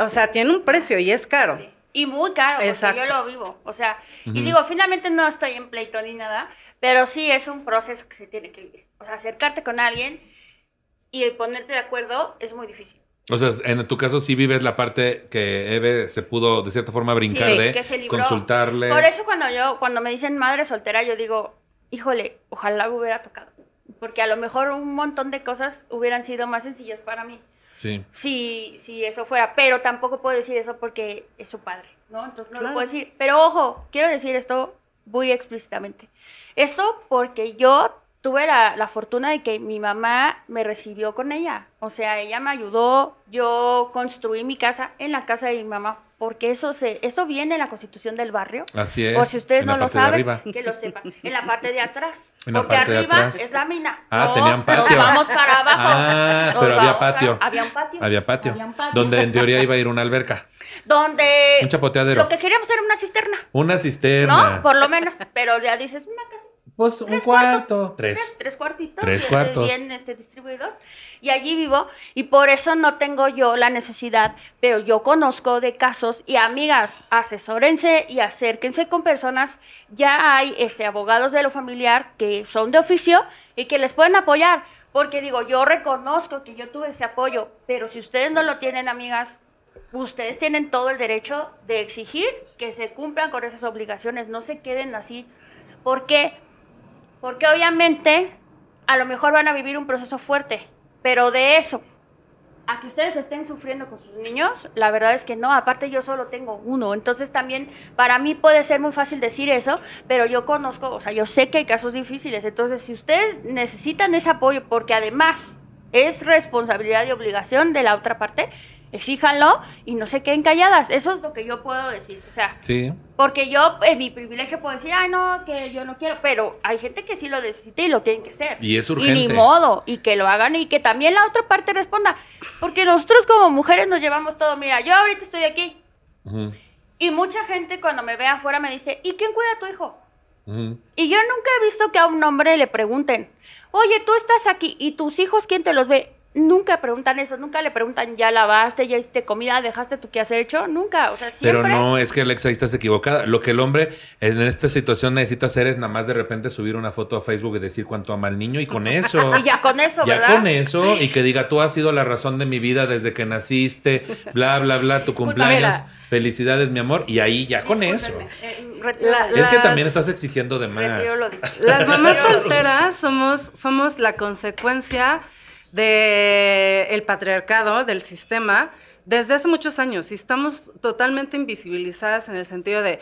o sea, tiene un precio y es caro. Sí. Y muy caro, porque Exacto. yo lo vivo. O sea, y digo, finalmente no estoy en pleito ni nada, pero sí es un proceso que se tiene que vivir. O sea, acercarte con alguien y ponerte de acuerdo es muy difícil. O sea, en tu caso sí vives la parte que Eve se pudo de cierta forma brincar Sí, de que se libró. consultarle. Por eso cuando yo, cuando me dicen madre soltera, yo digo, híjole, ojalá me hubiera tocado. Porque a lo mejor un montón de cosas hubieran sido más sencillas para mí. Sí. si, si eso fuera, pero tampoco puedo decir eso porque es su padre, ¿no? Entonces no Claro. lo puedo decir. Pero ojo, quiero decir esto muy explícitamente. Esto porque yo tuve la, la fortuna de que mi mamá me recibió con ella. O sea, ella me ayudó, yo construí mi casa en la casa de mi mamá, porque eso, se, eso viene en la constitución del barrio. Así es. Por si ustedes no lo saben, que lo sepan. En la parte de atrás. *laughs* En la porque parte de arriba atrás. es la mina. Ah, tenían patio. Nos vamos para abajo. Ah, Nos pero había para- patio. Había un patio. Había patio. Había un patio. Donde en teoría iba a ir una alberca. Donde Un chapoteadero. lo que queríamos era una cisterna, Una cisterna. ¿no? Por lo menos. Pero ya dices, una casa. Pues un cuarto. Tres, Tres. tres cuartitos. Tres cuartos. Bien este, distribuidos. Y allí vivo. Y por eso no tengo yo la necesidad. Pero yo conozco de casos. Y amigas, asesórense y acérquense con personas. Ya hay este, abogados de lo familiar que son de oficio y que les pueden apoyar. Porque digo, yo reconozco que yo tuve ese apoyo. Pero si ustedes no lo tienen, amigas, ustedes tienen todo el derecho de exigir que se cumplan con esas obligaciones. No se queden así. ¿Por qué? Porque obviamente a lo mejor van a vivir un proceso fuerte, pero de eso a que ustedes estén sufriendo con sus niños, la verdad es que no, aparte yo solo tengo uno, entonces también para mí puede ser muy fácil decir eso, pero yo conozco, o sea, yo sé que hay casos difíciles, entonces si ustedes necesitan ese apoyo, porque además es responsabilidad y obligación de la otra parte, exíjanlo y no se queden calladas, eso es lo que yo puedo decir, o sea, Sí. porque yo, en mi privilegio, puedo decir, ay, no, que yo no quiero, pero hay gente que sí lo necesita y lo tienen que hacer. Y es Y urgente. ni modo, y que lo hagan y que también la otra parte responda. Porque nosotros como mujeres nos llevamos todo. Mira, yo ahorita estoy aquí y mucha gente cuando me ve afuera me dice, ¿y quién cuida a tu hijo? Y yo nunca he visto que a un hombre le pregunten, oye, tú estás aquí y tus hijos, ¿quién te los ve? Nunca preguntan eso, nunca le preguntan, ¿ya lavaste, ya hiciste comida, dejaste tu quehacer hecho? Nunca, o sea, siempre... Pero no, es que Alexa ahí estás equivocada. Lo que el hombre en esta situación necesita hacer es nada más de repente subir una foto a Facebook y decir cuánto ama al niño y con eso. *laughs* Y ya con eso, Ya ¿verdad? con eso y que diga, tú has sido la razón de mi vida desde que naciste, bla, bla, bla, tu Disculpa, cumpleaños, felicidades, mi amor, y ahí ya con eso. Eh, La- Es que también estás exigiendo de más. Las mamás solteras somos, somos la consecuencia del el patriarcado, del sistema, desde hace muchos años y estamos totalmente invisibilizadas en el sentido de,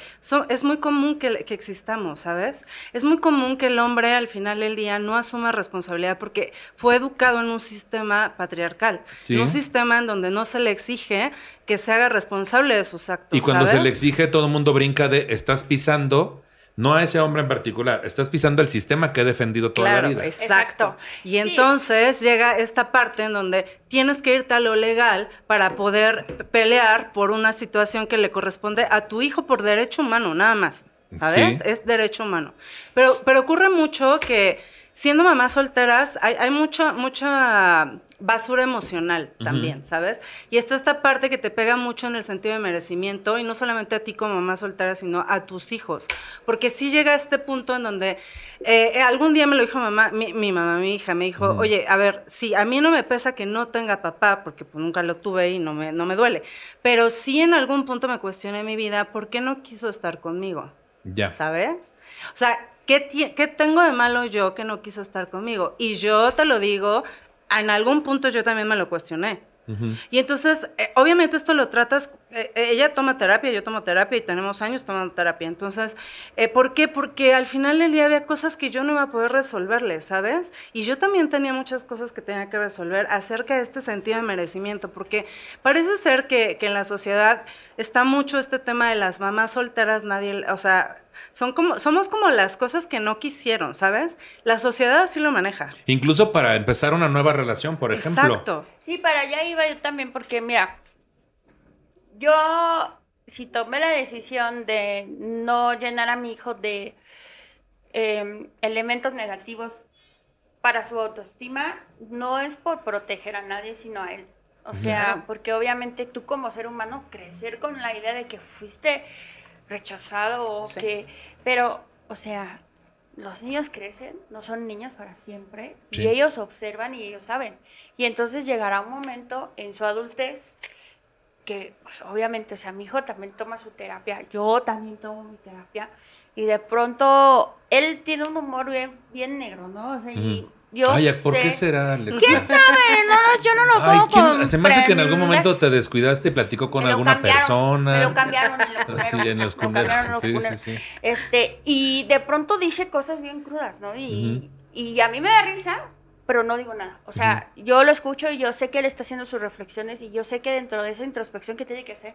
es muy común que, que, existamos, ¿sabes? Es muy común que el hombre al final del día no asuma responsabilidad porque fue educado en un sistema patriarcal, en un sistema en donde no se le exige que se haga responsable de sus actos. Y cuando se le exige, todo el mundo brinca de, estás pisando no a ese hombre en particular, estás pisando el sistema que he defendido toda la vida. Exacto. Y entonces llega esta parte en donde tienes que irte a lo legal para poder pelear por una situación que le corresponde a tu hijo por derecho humano, nada más. ¿Sabes? Es derecho humano. Pero, pero ocurre mucho que siendo mamás solteras hay, hay mucha, mucha basura emocional también, ¿sabes? Y está esta parte que te pega mucho en el sentido de merecimiento, y no solamente a ti como mamá soltera, sino a tus hijos. Porque sí llega a este punto en donde eh, algún día me lo dijo mamá, mi, mamá, mi hija, me dijo, oye, a ver, sí, a mí no me pesa que no tenga papá, porque pues, nunca lo tuve y no me, no me duele, pero sí en algún punto me cuestioné mi vida, ¿por qué no quiso estar conmigo? Ya. ¿Sabes? O sea, ¿qué, ¿qué tengo de malo yo que no quiso estar conmigo? Y yo te lo digo en algún punto yo también me lo cuestioné. Y entonces, eh, obviamente esto lo tratas, eh, eh, ella toma terapia, yo tomo terapia y tenemos años tomando terapia. Entonces, ¿por qué? Porque al final del día había cosas que yo no iba a poder resolverle, ¿sabes? Y yo también tenía muchas cosas que tenía que resolver acerca de este sentido de merecimiento, porque parece ser que, que en la sociedad está mucho este tema de las mamás solteras, nadie, o sea, son como, somos como las cosas que no quisieron, ¿sabes? La sociedad así lo maneja. Incluso para empezar una nueva relación, por ejemplo. Exacto. Sí, para allá iba yo también, porque mira, yo si tomé la decisión de no llenar a mi hijo de em, elementos negativos para su autoestima, no es por proteger a nadie, sino a él. O sea, porque obviamente tú como ser humano crecer con la idea de que fuiste rechazado o que... Pero, o sea, los niños crecen, no son niños para siempre, y ellos observan y ellos saben. Y entonces llegará un momento en su adultez que, pues, obviamente, o sea, mi hijo también toma su terapia, yo también tomo mi terapia, y de pronto él tiene un humor bien, bien negro, ¿no? O sea, y yo Ay, ¿por qué será, ¿Quién sabe? No, no, yo no lo *laughs* puedo Se me hace que en algún momento te descuidaste y platicó con alguna persona. Me lo cambiaron *laughs* Sí, en los Sí, sí, sí. Este, y de pronto dice cosas bien crudas, ¿no? Y, y a mí me da risa, pero no digo nada. O sea, yo lo escucho y yo sé que él está haciendo sus reflexiones y yo sé que dentro de esa introspección que tiene que hacer,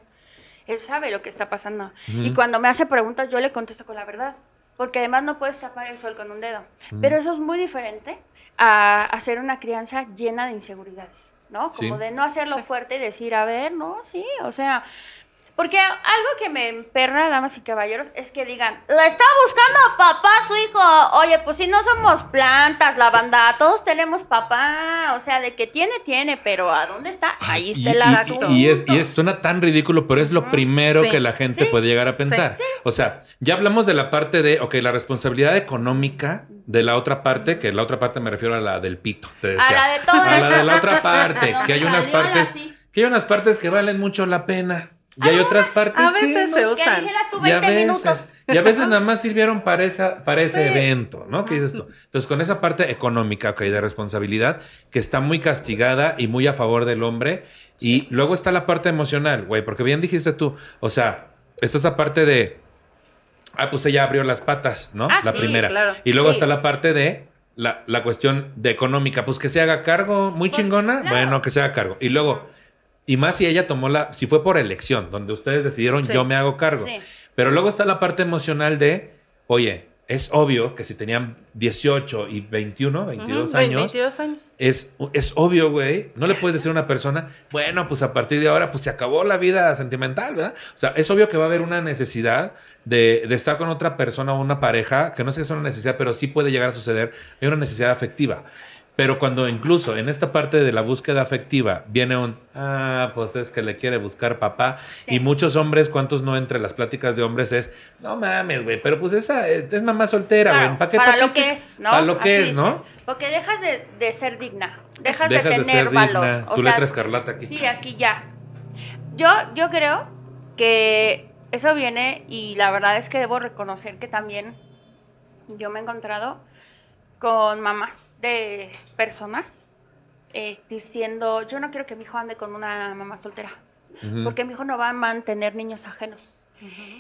él sabe lo que está pasando. Y cuando me hace preguntas, yo le contesto con la verdad. Porque además no puedes tapar el sol con un dedo. Pero eso es muy diferente a hacer una crianza llena de inseguridades, ¿no? Como de no hacerlo fuerte y decir, a ver, no, sí, o sea, porque algo que me emperra, damas y caballeros, es que digan, la está buscando papá su hijo. Oye, pues si no somos plantas, la banda, todos tenemos papá. O sea, de que tiene, tiene, pero ¿a dónde está? Ahí está el asunto. Y, es, y es, suena tan ridículo, pero es lo primero que la gente puede llegar a pensar. O sea, ya hablamos de la parte de, ok, la responsabilidad económica de la otra parte, que la otra parte me refiero a la del pito, te decía. A la de todas. A la de la otra parte, *laughs* que hay unas partes, que hay unas partes que valen mucho la pena. Y hay otras partes a veces se usan. y a veces, Y a veces nada más sirvieron para, esa, para ese evento, ¿no? ¿Qué dices tú? Entonces, con esa parte económica, ok, de responsabilidad, que está muy castigada y muy a favor del hombre. Y luego está la parte emocional, güey, porque bien dijiste tú, o sea, está esa parte de, ah, pues ella abrió las patas, ¿no? Ah, la primera. Y luego está la parte de la, la, cuestión de económica, pues que se haga cargo, muy chingona, bueno, que se haga cargo. Y luego y más si ella tomó la, si fue por elección, donde ustedes decidieron yo me hago cargo. Pero luego está la parte emocional de, oye, es obvio que si tenían 18 y 21, 22 años, Es, es obvio, güey. No le puedes decir a una persona, bueno, pues a partir de ahora, pues se acabó la vida sentimental, ¿verdad? O sea, es obvio que va a haber una necesidad de, de estar con otra persona o una pareja, que no sé si es una necesidad, pero sí puede llegar a suceder. Hay una necesidad afectiva. Pero cuando incluso en esta parte de la búsqueda afectiva viene un, ah, pues es que le quiere buscar papá. Y muchos hombres, ¿cuántos no entre las pláticas de hombres es, no mames, güey, pero pues esa es, mamá soltera, güey. ¿Para qué? Para, lo que es, ¿no? Para lo que es, ¿no? Porque dejas de, ser digna, dejas, de tener ser valor. Digna. Tu letra escarlata aquí. Sí, aquí ya. Yo, yo creo que eso viene y la verdad es que debo reconocer que también yo me he encontrado con mamás de personas eh, diciendo, yo no quiero que mi hijo ande con una mamá soltera. Porque mi hijo no va a mantener niños ajenos.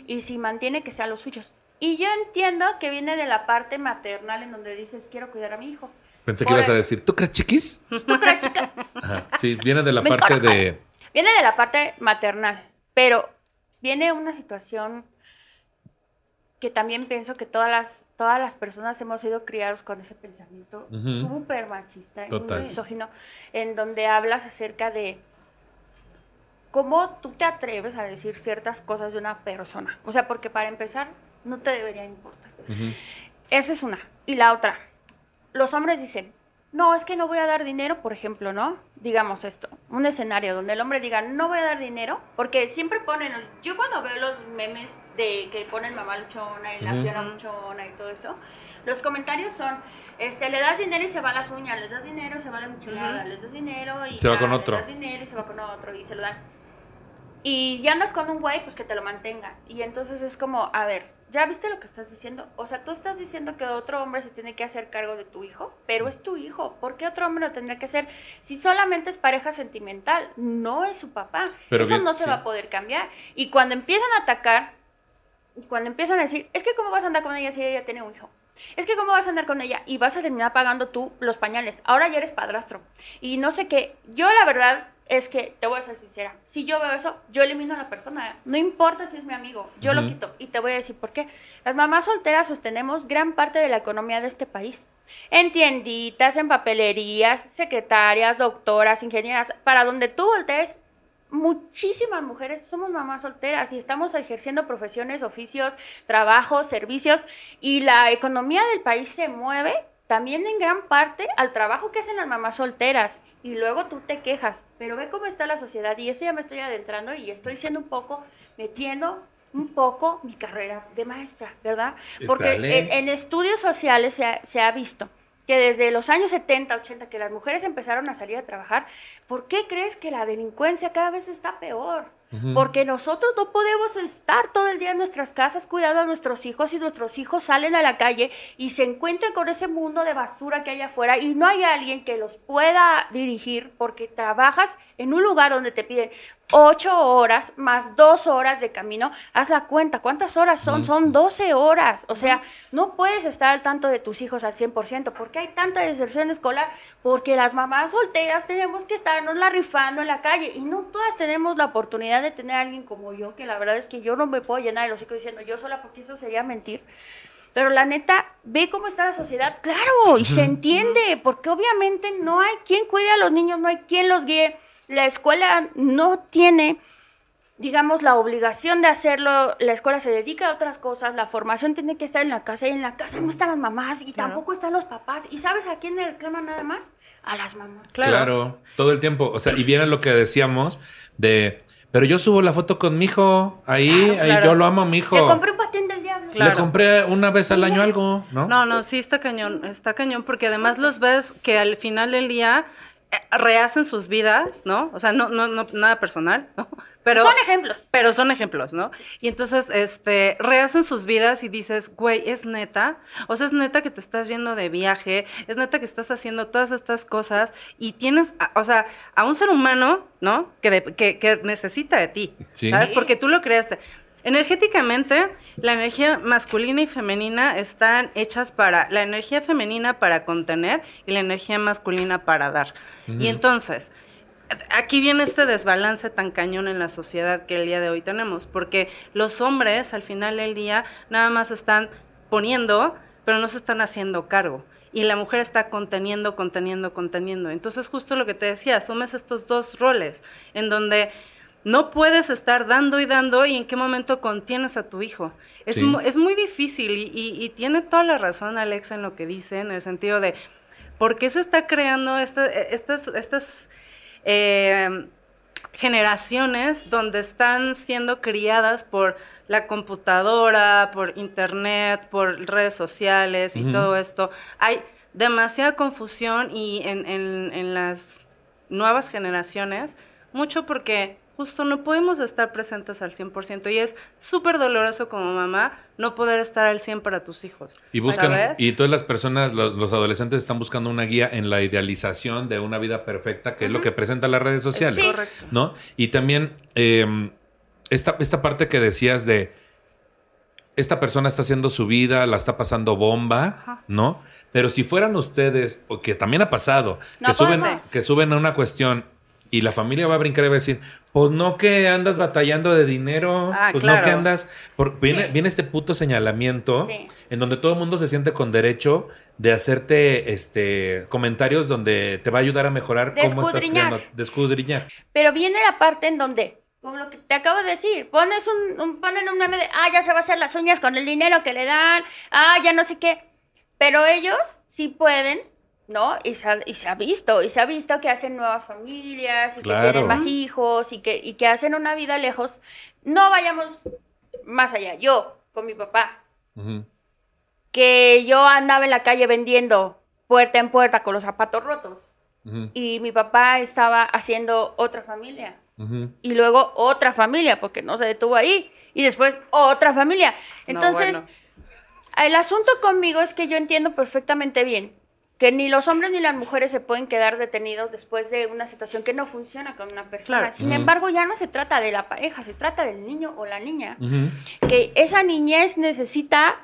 Y si mantiene, que sean los suyos. Y yo entiendo que viene de la parte maternal en donde dices, quiero cuidar a mi hijo. Pensé que ibas a decir, ¿tú crees chiquis? ¿Tú crees, chicas? *laughs* Ajá. Sí, viene de la Me parte de... Viene de la parte maternal, pero viene una situación que también pienso que todas las, todas las personas hemos sido criados con ese pensamiento súper machista y Total. misógino, en donde hablas acerca de cómo tú te atreves a decir ciertas cosas de una persona. O sea, porque para empezar, no te debería importar. Esa es una. Y la otra, los hombres dicen, no, es que no voy a dar dinero, por ejemplo, ¿no? Digamos esto, un escenario donde el hombre diga, no voy a dar dinero, porque siempre ponen, yo cuando veo los memes de que ponen mamá luchona y la fiona luchona y todo eso, los comentarios son, este, le das dinero y se va a las uñas, les das dinero y se va a la michelada, Ujú. les das dinero y Se va con les otro. das dinero y se va con otro y se lo dan. Y ya andas con un güey, pues que te lo mantenga. Y entonces es como, a ver, ¿ya viste lo que estás diciendo? O sea, tú estás diciendo que otro hombre se tiene que hacer cargo de tu hijo, pero es tu hijo. ¿Por qué otro hombre lo tendría que hacer si solamente es pareja sentimental? No es su papá. Pero Eso bien, no se sí. va a poder cambiar. Y cuando empiezan a atacar, cuando empiezan a decir, es que cómo vas a andar con ella si ella tiene un hijo. Es que cómo vas a andar con ella y vas a terminar pagando tú los pañales. Ahora ya eres padrastro. Y no sé qué. Yo la verdad es que te voy a ser sincera. Si yo veo eso, yo elimino a la persona. No importa si es mi amigo, yo lo quito. Y te voy a decir por qué. Las mamás solteras sostenemos gran parte de la economía de este país. En tienditas, en papelerías, secretarias, doctoras, ingenieras, para donde tú voltees, muchísimas mujeres somos mamás solteras y estamos ejerciendo profesiones, oficios, trabajos, servicios y la economía del país se mueve también en gran parte al trabajo que hacen las mamás solteras y luego tú te quejas, pero ve cómo está la sociedad y eso ya me estoy adentrando y estoy siendo un poco metiendo un poco mi carrera de maestra, ¿verdad? Porque Dale. en, en estudios sociales se ha, se ha visto que desde los años 70, 80, que las mujeres empezaron a salir a trabajar, ¿por qué crees que la delincuencia cada vez está peor? Porque nosotros no podemos estar todo el día en nuestras casas cuidando a nuestros hijos y nuestros hijos salen a la calle y se encuentran con ese mundo de basura que hay afuera y no hay alguien que los pueda dirigir porque trabajas en un lugar donde te piden ocho horas más dos horas de camino. Haz la cuenta, ¿cuántas horas son? Son 12 horas. O sea, no puedes estar al tanto de tus hijos al 100%. ¿Por qué hay tanta deserción escolar? Porque las mamás solteras tenemos que estarnos la rifando en la calle y no todas tenemos la oportunidad de tener a alguien como yo, que la verdad es que yo no me puedo llenar el hocico diciendo yo sola porque eso sería mentir. Pero la neta, ve cómo está la sociedad, claro, y se entiende, porque obviamente no hay quien cuide a los niños, no hay quien los guíe. La escuela no tiene, digamos, la obligación de hacerlo, la escuela se dedica a otras cosas, la formación tiene que estar en la casa y en la casa no están las mamás y Claro. tampoco están los papás. ¿Y sabes a quién le reclaman nada más? A las mamás. Claro. Claro. todo el tiempo. O sea, y viene lo que decíamos de, pero yo subo la foto con mi hijo, ahí, Claro, ahí claro. yo lo amo a mi hijo. Le compré un patín del diablo. Claro. Le compré una vez al año algo, ¿no? No, no, sí está cañón, está cañón, porque además los ves que al final del día rehacen sus vidas, ¿no? O sea, no, no, no, nada personal, ¿no? Pero, Son ejemplos. pero son ejemplos, ¿no? Y entonces, este, rehacen sus vidas y dices, güey, es neta, o sea, es neta que te estás yendo de viaje, es neta que estás haciendo todas estas cosas y tienes, a- o sea, a un ser humano, ¿no? Que, de- que, que necesita de ti, Sí. ¿sabes? Porque tú lo creaste. Energéticamente, la energía masculina y femenina están hechas para, la energía femenina para contener y la energía masculina para dar. Y entonces, aquí viene este desbalance tan cañón en la sociedad que el día de hoy tenemos, porque los hombres al final del día nada más están poniendo, pero no se están haciendo cargo. Y la mujer está conteniendo, conteniendo, conteniendo. Entonces, justo lo que te decía, asumes estos dos roles, en donde no puedes estar dando y dando y en qué momento contienes a tu hijo. Es, Sí. mu- es muy difícil y, y- y tiene toda la razón Alexa en lo que dice, en el sentido de, ¿por qué se está creando esta- estas, estas eh, generaciones donde están siendo criadas por la computadora, por internet, por redes sociales y todo esto? Hay demasiada confusión y en, en- en las nuevas generaciones, mucho porque justo no podemos estar presentes al 100% y es súper doloroso como mamá no poder estar al 100 para tus hijos. Y buscan, ¿sabes? y todas las personas, los, los adolescentes están buscando una guía en la idealización de una vida perfecta, que es lo que presentan las redes sociales. Sí. ¿No? Y también eh, esta, esta parte que decías de esta persona está haciendo su vida, la está pasando bomba, Ajá. ¿no? Pero si fueran ustedes, porque también ha pasado, No que, suben, que suben a una cuestión y la familia va a brincar y va a decir, pues no que andas batallando de dinero, Ah, pues no que andas... por- viene, Sí. viene este puto señalamiento Sí. en donde todo el mundo se siente con derecho de hacerte este comentarios donde te va a ayudar a mejorar cómo estás creando, descudriñar. Pero viene la parte en donde, como lo que te acabo de decir, pones un, un- ponen un meme de, ah, ya se va a hacer las uñas con el dinero que le dan, ah, ya no sé qué. Pero ellos sí pueden, ¿no? Y se ha, y se ha visto, y se ha visto que hacen nuevas familias, y Claro. que tienen más hijos, y que, y que hacen una vida lejos. No vayamos más allá. Yo, con mi papá, que yo andaba en la calle vendiendo puerta en puerta con los zapatos rotos, y mi papá estaba haciendo otra familia y luego otra familia, porque no se detuvo ahí, y después otra familia. No, Entonces, bueno. el asunto conmigo es que yo entiendo perfectamente bien que ni los hombres ni las mujeres se pueden quedar detenidos después de una situación que no funciona con una persona. Claro. Sin embargo, ya no se trata de la pareja, se trata del niño o la niña. Que esa niñez necesita,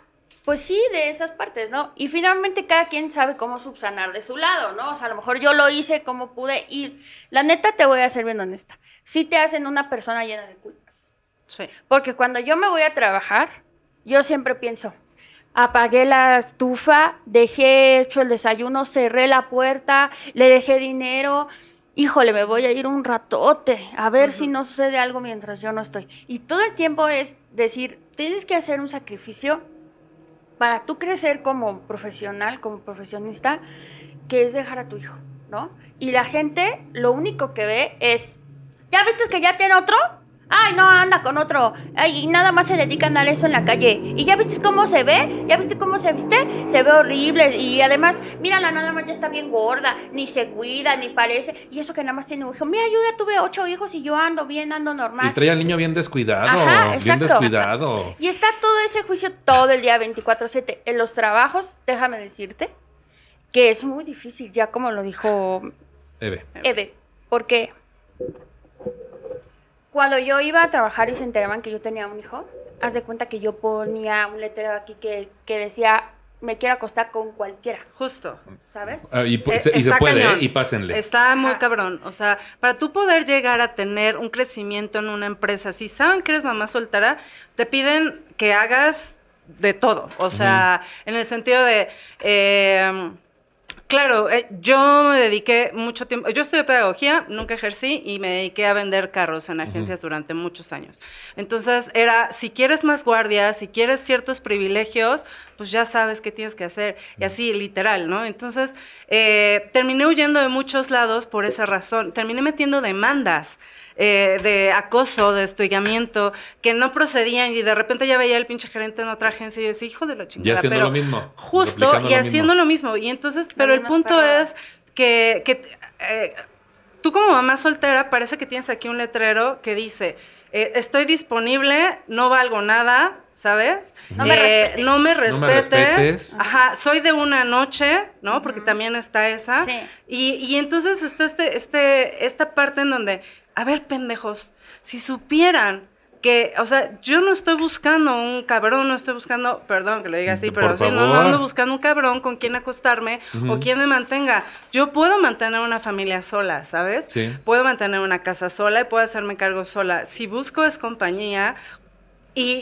pues sí, de esas partes, ¿no? Y finalmente cada quien sabe cómo subsanar de su lado, ¿no? O sea, a lo mejor yo lo hice como pude y la neta te voy a ser bien honesta. Sí te hacen una persona llena de culpas. Sí. Porque cuando yo me voy a trabajar, yo siempre pienso, apagué la estufa, dejé hecho el desayuno, cerré la puerta, le dejé dinero. Híjole, me voy a ir un ratote a ver si no sucede algo mientras yo no estoy. Y todo el tiempo es decir, tienes que hacer un sacrificio para tú crecer como profesional, como profesionista, que es dejar a tu hijo, ¿no? Y la gente lo único que ve es, ¿ya viste que ya tiene otro? Ay, no, anda con otro. Ay, y nada más se dedican a eso en la calle. ¿Y ya viste cómo se ve? ¿Ya viste cómo se viste? Se ve horrible. Y además, mírala, nada más ya está bien gorda. Ni se cuida, ni parece. Y eso que nada más tiene un hijo. Mira, yo ya tuve ocho hijos y yo ando bien, ando normal. Y trae al niño bien descuidado, Ajá, bien descuidado. Y está todo ese juicio todo el día 24/7. En los trabajos, déjame decirte, que es muy difícil, ya como lo dijo Eve. Eve, porque cuando yo iba a trabajar y se enteraban que yo tenía un hijo, haz de cuenta que yo ponía un letrero aquí que, que decía, me quiero acostar con cualquiera, Justo. ¿sabes? Ah, y, Eh, se, y se está puede, cañón. ¿eh? y pásenle. Está muy Ajá. cabrón. O sea, para tú poder llegar a tener un crecimiento en una empresa, si saben que eres mamá soltera, te piden que hagas de todo. O sea, en el sentido de. eh, Claro, eh, yo me dediqué mucho tiempo, yo estudié pedagogía, nunca ejercí y me dediqué a vender carros en agencias durante muchos años. Entonces era, si quieres más guardias, si quieres ciertos privilegios, pues ya sabes qué tienes que hacer. Y así, literal, ¿no? Entonces, eh, terminé huyendo de muchos lados por esa razón. Terminé metiendo demandas. Eh, de acoso, de estoigamiento, que no procedían y de repente ya veía el pinche gerente en otra agencia y yo decía, hijo de la chingada. Y haciendo pero lo mismo, Justo, y lo haciendo mismo. lo mismo. Y entonces, pero el punto es que, que eh, tú como mamá soltera parece que tienes aquí un letrero que dice, eh, estoy disponible, no valgo nada, ¿sabes? No me Eh, respetes. no me No me respetes. respetes. Ajá, soy de una noche, ¿no? Porque también está esa. Sí. Y, y entonces está este, este, esta parte en donde, a ver, pendejos, si supieran que, o sea, yo no estoy buscando un cabrón, no estoy buscando, perdón que lo diga así, pero sí, no, ando buscando un cabrón con quien acostarme o quien me mantenga. Yo puedo mantener una familia sola, ¿sabes? Sí. Puedo mantener una casa sola y puedo hacerme cargo sola. Si busco es compañía y,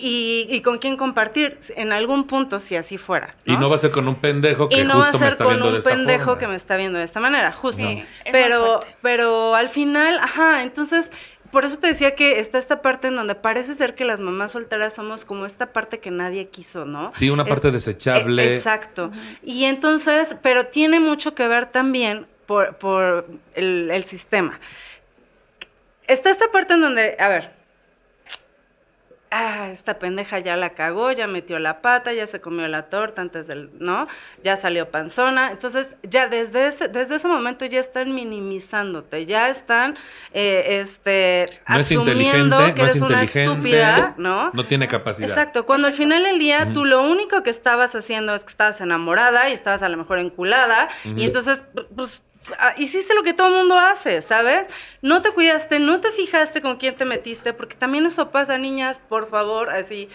y- y con quién compartir, en algún punto, si así fuera. Y no va a ser con un pendejo que y no va a justo me ser está con viendo de un esta pendejo forma. que me está viendo de esta manera, justo. Sí, pero, pero al final, ajá, entonces, por eso te decía que está esta parte en donde parece ser que las mamás solteras somos como esta parte que nadie quiso, ¿no? Sí, una parte desechable. e- exacto. Y entonces, pero tiene mucho que ver también por, por el, el sistema. Está esta parte en donde, a ver, ah, esta pendeja ya la cagó, ya metió la pata, ya se comió la torta antes del, ¿no? Ya salió panzona. Entonces, ya desde ese, desde ese momento ya están minimizándote, ya están, eh, este, No es asumiendo inteligente, que no es eres una inteligente. estúpida, ¿no? No tiene capacidad. Exacto, cuando al final del día tú lo único que estabas haciendo es que estabas enamorada y estabas a lo mejor enculada y entonces, pues, hiciste lo que todo mundo hace, ¿sabes? No te cuidaste, no te fijaste con quién te metiste, porque también eso pasa, niñas, por favor, así,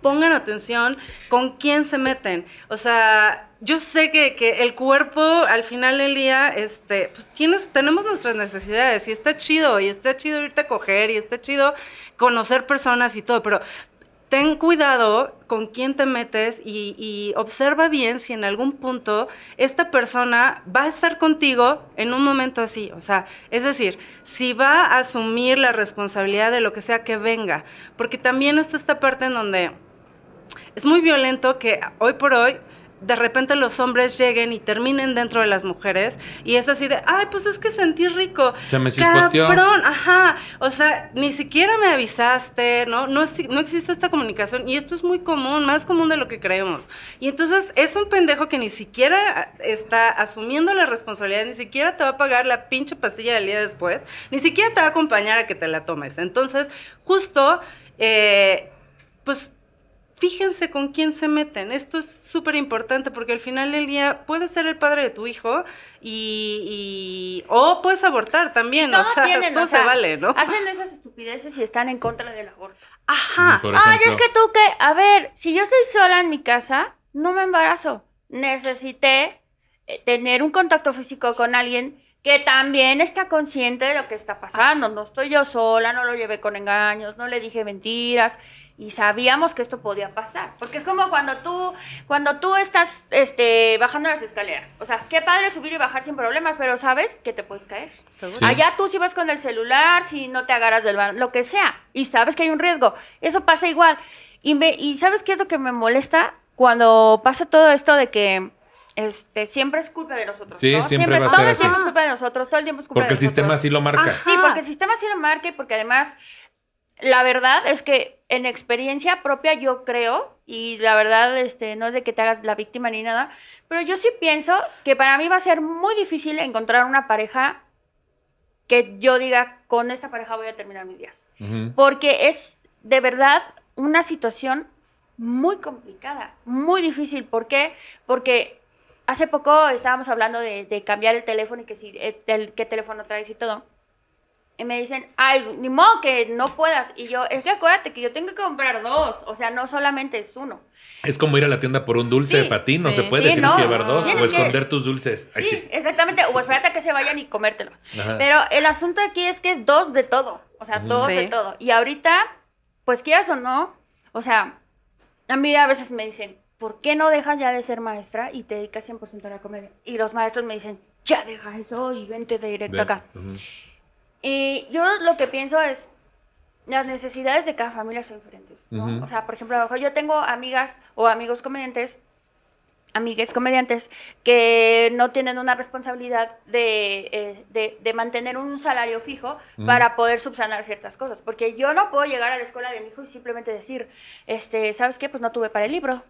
pongan atención con quién se meten. O sea, yo sé que, que el cuerpo al final del día, este, pues tienes, tenemos nuestras necesidades y está chido, y está chido irte a coger, y está chido conocer personas y todo, pero ten cuidado con quién te metes y, observa bien si en algún punto esta persona va a estar contigo en un momento así. O sea, es decir, si va a asumir la responsabilidad de lo que sea que venga. Porque también está esta parte en donde es muy violento que hoy por hoy de repente los hombres lleguen y terminen dentro de las mujeres y es así de, ay, pues es que sentí rico. Se me chispoteó. Cabrón, ajá. O sea, ni siquiera me avisaste, ¿no? No, no existe esta comunicación y esto es muy común, más común de lo que creemos. Y entonces es un pendejo que ni siquiera está asumiendo la responsabilidad, ni siquiera te va a pagar la pinche pastilla del día después, ni siquiera te va a acompañar a que te la tomes. Entonces, justo, eh, pues fíjense con quién se meten. Esto es súper importante porque al final del día puedes ser el padre de tu hijo y, y- o puedes abortar también. Todos o sea, tienen, todo o sea, se vale, ¿no? Hacen esas estupideces y están en contra del aborto. Ajá. Ay, es que tú que, a ver, si yo estoy sola en mi casa, no me embarazo. Necesité eh, tener un contacto físico con alguien que también está consciente de lo que está pasando. No estoy yo sola, no lo llevé con engaños, no le dije mentiras y sabíamos que esto podía pasar. Porque es como cuando tú, cuando tú estás este, bajando las escaleras. O sea, qué padre subir y bajar sin problemas, pero sabes que te puedes caer. Seguro. Sí. Allá tú si vas con el celular, si no te agarras del balón, lo que sea, y sabes que hay un riesgo. Eso pasa igual. Y, me, y ¿sabes qué es lo que me molesta? Cuando pasa todo esto de que este, siempre es culpa de nosotros. Sí, ¿no? siempre va a todo ser el así. tiempo es culpa de nosotros, todo el tiempo es culpa Porque el de nosotros. sistema así lo marca. Sí, porque el sistema sí lo marca y porque además, la verdad es que en experiencia propia yo creo, y la verdad este, no es de que te hagas la víctima ni nada, pero yo sí pienso que para mí va a ser muy difícil encontrar una pareja que yo diga, con esta pareja voy a terminar mis días. Porque es de verdad una situación muy complicada, muy difícil. ¿Por qué? Porque hace poco estábamos hablando de, de cambiar el teléfono y que si el, el- qué teléfono traes y todo. Y me dicen, ay, ni modo que no puedas. Y yo, es que acuérdate que yo tengo que comprar dos. O sea, no solamente es uno. Es como ir a la tienda por un dulce Sí, para ti, no sí, se puede, sí, tienes no. que llevar dos o que- esconder tus dulces. Ay, sí, exactamente. O espérate a que se vayan y comértelo. Ajá. Pero el asunto aquí es que es dos de todo. O sea, dos Sí. de todo. Y ahorita, pues quieras o no, o sea, a mí a veces me dicen, ¿por qué no dejas ya de ser maestra y te dedicas 100% a la comedia? Y los maestros me dicen, ya deja eso y vente de directo acá. Y yo lo que pienso es, las necesidades de cada familia son diferentes. O sea, por ejemplo, a lo mejor yo tengo amigas o amigos comediantes, amigues comediantes, que no tienen una responsabilidad de, eh, de, de mantener un salario fijo para poder subsanar ciertas cosas. Porque yo no puedo llegar a la escuela de mi hijo y simplemente decir, este, ¿sabes qué? Pues no tuve para el libro,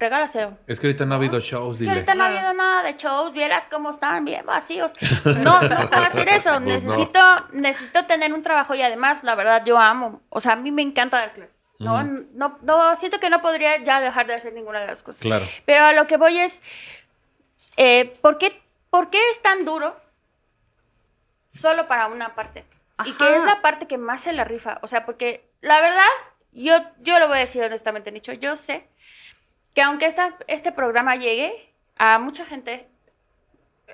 regálaselo. Es que ahorita no ha habido shows, Es que ahorita no ha Claro. habido nada de shows, vieras cómo están bien vacíos. *laughs* No, no puedo hacer eso. Pues no. necesito, necesito tener un trabajo y además, la verdad, yo amo. O sea, a mí me encanta dar clases. ¿no? No, no siento que no podría ya dejar de hacer ninguna de las cosas. Claro. Pero a lo que voy es, eh, ¿por, qué, ¿por qué es tan duro solo para una parte? Y que Ajá. es la parte que más se la rifa. O sea, porque la verdad, yo, yo lo voy a decir honestamente, Nicho, yo sé que aunque esta, este programa llegue a mucha gente,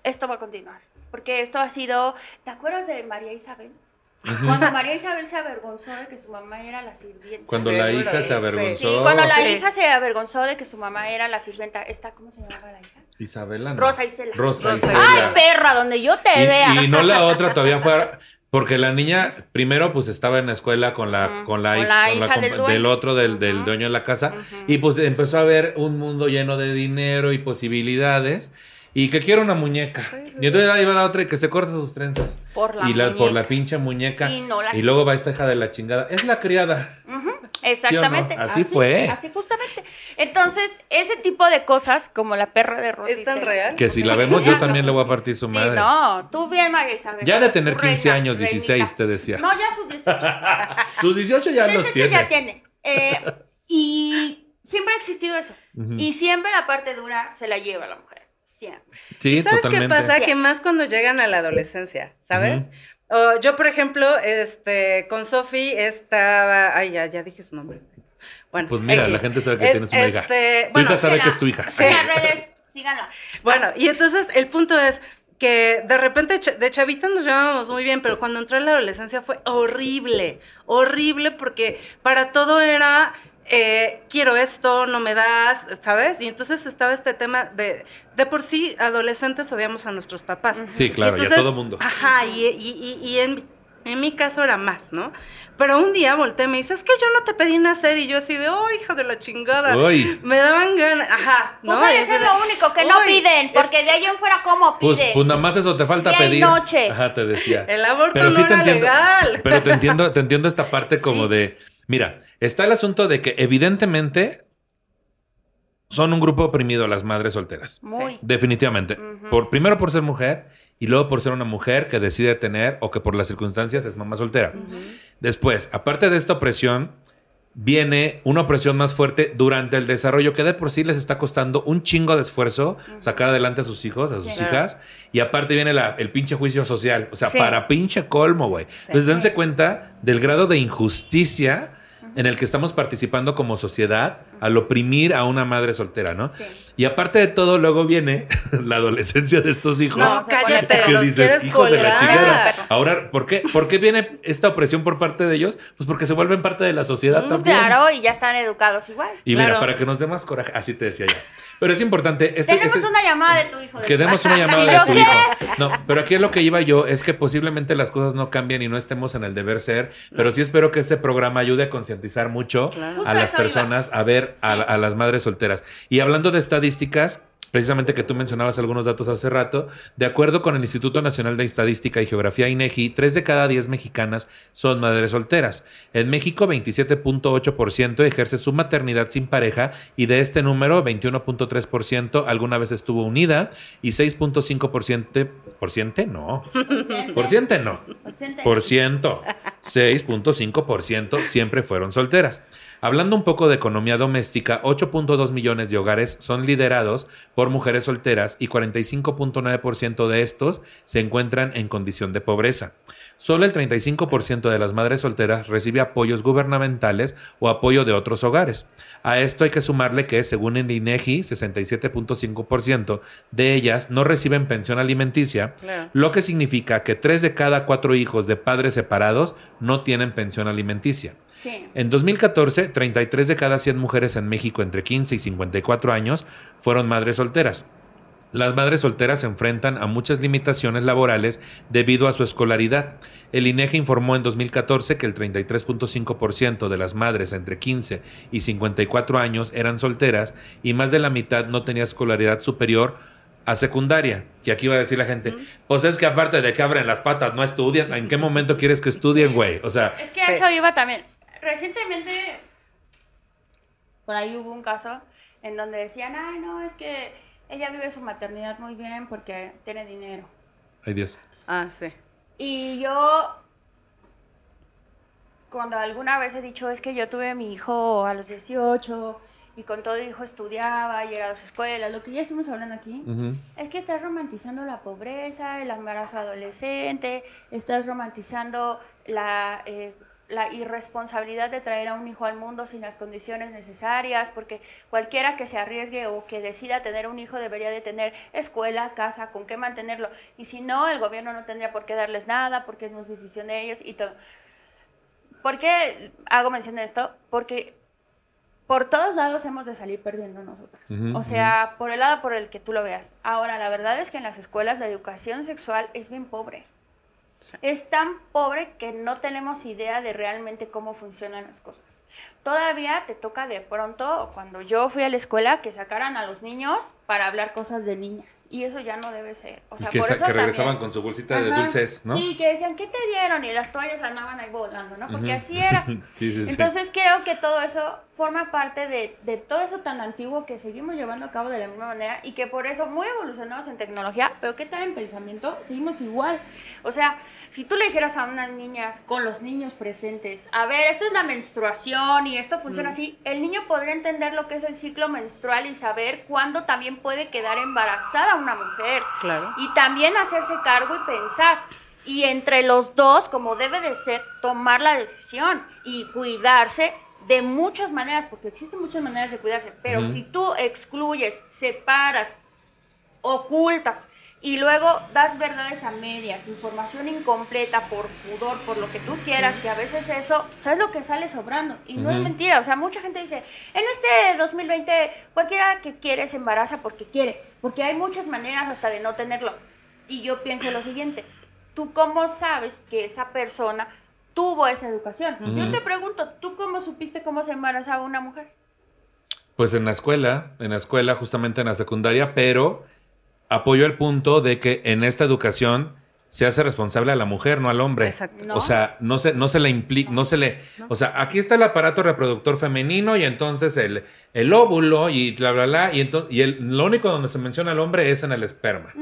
esto va a continuar. Porque esto ha sido, ¿te acuerdas de María Isabel? Cuando María Isabel se avergonzó de que su mamá era la sirvienta. Cuando la hija se avergonzó. Sí, cuando la Sí. hija se avergonzó de que su mamá era la sirvienta. Esta, ¿Cómo se llamaba la hija? Isabela. no. Rosa Isela. Rosa Rosa Isela. Ay, perra, donde yo te vea. Y, y no la otra todavía fue porque la niña primero pues estaba en la escuela con la con la, con hij- la con la hija del del otro del, dueño. de la casa. Y pues empezó a ver un mundo lleno de dinero y posibilidades. Y que quiere una muñeca. Y entonces ahí va la otra y que se corta sus trenzas. Por la y la por la pinche muñeca. Y no y luego va esta hija de la chingada. Es la criada. Ujú. Exactamente. ¿Sí o no? Así fue. Así justamente. Entonces, ese tipo de cosas, como la perra de Rosy. ¿Es tan real? Que si la vemos, yo también le voy a partir su Sí, madre. no, tú bien, María Isabel. Ya de tener 15 Reina, años, 16, reinita. te decía. No, ya sus 18. *laughs* Sus 18 ya los 18 tiene. ya tiene. Eh, y siempre ha existido eso. Y siempre la parte dura se la lleva la mujer. Siempre. Sí, ¿Sabes totalmente. qué pasa? Que más cuando llegan a la adolescencia, ¿sabes? O yo, por ejemplo, este, con Sofi estaba... Ay, ya, ya dije su nombre. Bueno, Pues mira, X. la gente sabe que tienes una hija. este, Tu bueno, hija sabe Síganla. que es tu hija. Las redes, síganla. Bueno, y entonces el punto es que de repente de chavita nos llevábamos muy bien, pero cuando entré en la adolescencia fue horrible, horrible porque para todo era eh, quiero esto, no me das, ¿sabes? Y entonces estaba este tema de, de por sí adolescentes odiamos a nuestros papás. Sí, claro, y a todo mundo. Ajá, y, y- y- y en, en mi caso era más, ¿no? Pero un día volteé y me dice, es que yo no te pedí nacer, y yo así de, oh, hijo de la chingada. Uy. Me daban ganas, ajá. Pues ¿no? Y eso es lo único que no "Uy, piden, es porque de ahí en fuera, ¿cómo Pues, piden? pues nada más eso te falta Día y pedir. noche. Ajá, te decía. El aborto Pero no sí te era entiendo. legal. Pero te entiendo, *laughs* te entiendo esta parte como Sí. de, mira, está el asunto de que evidentemente son un grupo oprimido las madres solteras. Muy. Definitivamente. Por, primero por ser mujer y luego por ser una mujer que decide tener o que por las circunstancias es mamá soltera. Después, aparte de esta opresión, viene una opresión más fuerte durante el desarrollo que de por sí les está costando un chingo de esfuerzo sacar adelante a sus hijos, a sus Sí. hijas. Y aparte viene la- el pinche juicio social. O sea, Sí. para pinche colmo, güey. Entonces, dense cuenta del grado de injusticia en el que estamos participando como sociedad al oprimir a una madre soltera, ¿no? Sí. Y aparte de todo, luego viene *laughs* la adolescencia de estos hijos. No, cállate, que dices, hijos de la colgar". chingada. Ahora, ¿por qué, ¿por qué viene esta opresión por parte de ellos? Pues porque se vuelven parte de la sociedad Pues también. claro, y ya están educados igual. Y mira, para que nos dé más coraje, así te decía ya. Pero es importante. Este, Tenemos este- una llamada de tu hijo. de- que demos una llamada ¿Y *laughs* de yo tu hijo. No, pero aquí es lo que iba yo, es que posiblemente las cosas no cambian y no estemos en el deber ser, pero sí espero que este programa ayude a concientizar mucho Claro. Justo a las iba. personas a ver a, las madres solteras. Y hablando de estadísticas, precisamente que tú mencionabas algunos datos hace rato, de acuerdo con el Instituto Nacional de Estadística y Geografía INEGI, 3 de cada 10 mexicanas son madres solteras. En México, 27.8% ejerce su maternidad sin pareja y de este número, 21.3% alguna vez estuvo unida y 6.5% por ciento, no. Por ciento no. Por ciento. 6.5% siempre fueron solteras. Hablando un poco de economía doméstica, 8.2 millones de hogares son liderados por mujeres solteras y 45.9% de estos se encuentran en condición de pobreza. Solo el 35% de las madres solteras recibe apoyos gubernamentales o apoyo de otros hogares. A esto hay que sumarle que, según el INEGI, 67.5% de ellas no reciben pensión alimenticia, lo que significa que 3 de cada 4 hijos de padres separados no tienen pensión alimenticia. Sí. En 2014, 33 de cada 100 mujeres en México entre 15 y 54 años fueron madres solteras. Las madres solteras se enfrentan a muchas limitaciones laborales debido a su escolaridad. El INEGI informó en 2014 que el 33.5% de las madres entre 15 y 54 años eran solteras y más de la mitad no tenía escolaridad superior a secundaria. Que aquí va a decir la gente, pues es que aparte de que abren las patas no estudian, ¿en qué momento quieres que estudien, güey? O sea, Es que a Sí. eso iba también. Recientemente, por ahí hubo un caso en donde decían, ay, no, es que ella vive su maternidad muy bien porque tiene dinero. ay Dios. Ah, sí. Y yo, cuando alguna vez he dicho, es que yo tuve a mi hijo a los 18 y con todo hijo estudiaba y era a las escuelas, lo que ya estuvimos hablando aquí, es que estás romantizando la pobreza, el embarazo adolescente, estás romantizando la, eh, la irresponsabilidad de traer a un hijo al mundo sin las condiciones necesarias, porque cualquiera que se arriesgue o que decida tener un hijo debería de tener escuela, casa, con qué mantenerlo. Y si no, el gobierno no tendría por qué darles nada, porque no es decisión de ellos y todo. ¿Por qué hago mención de esto? Porque por todos lados hemos de salir perdiendo nosotras. O sea, por el lado por el que tú lo veas. Ahora, la verdad es que en las escuelas la educación sexual es bien pobre. Es tan pobre que no tenemos idea de realmente cómo funcionan las cosas. Todavía te toca de pronto, cuando yo fui a la escuela, que sacaran a los niños para hablar cosas de niñas. Y eso ya no debe ser. O sea, y que, por eso que regresaban también- con su bolsita de Ajá. dulces, ¿no? Sí, que decían, ¿qué te dieron? Y las toallas andaban ahí volando, ¿no? Porque Ujú. así era. *laughs* Sí, sí, sí. Entonces creo que todo eso forma parte de, de todo eso tan antiguo que seguimos llevando a cabo de la misma manera y que por eso muy evolucionados en tecnología, pero ¿qué tal en pensamiento? Seguimos igual. O sea, si tú le dijeras a unas niñas con los niños presentes, a ver, esto es la menstruación y esto funciona así, el niño podría entender lo que es el ciclo menstrual y saber cuándo también puede quedar embarazada una mujer. Claro. Y también hacerse cargo y pensar. Y entre los dos, como debe de ser, tomar la decisión y cuidarse de muchas maneras, porque existen muchas maneras de cuidarse, pero si tú excluyes, separas, ocultas y luego das verdades a medias, información incompleta por pudor, por lo que tú quieras, que a veces eso, ¿sabes lo que sale sobrando? Y no es mentira, o sea, mucha gente dice, en este 2020 cualquiera que quiere se embaraza porque quiere, porque hay muchas maneras hasta de no tenerlo. Y yo pienso lo siguiente, ¿tú cómo sabes que esa persona tuvo esa educación? Yo te pregunto, ¿tú cómo supiste cómo se embarazaba una mujer? Pues en la escuela, en la escuela, justamente en la secundaria, pero apoyo el punto de que en esta educación se hace responsable a la mujer, no al hombre. Exacto. No. O sea, no se, no se le implica, no se le. O sea, aquí está el aparato reproductor femenino y entonces el, el óvulo y bla, bla, bla. Y, entonces, y el, lo único donde se menciona al hombre es en el esperma.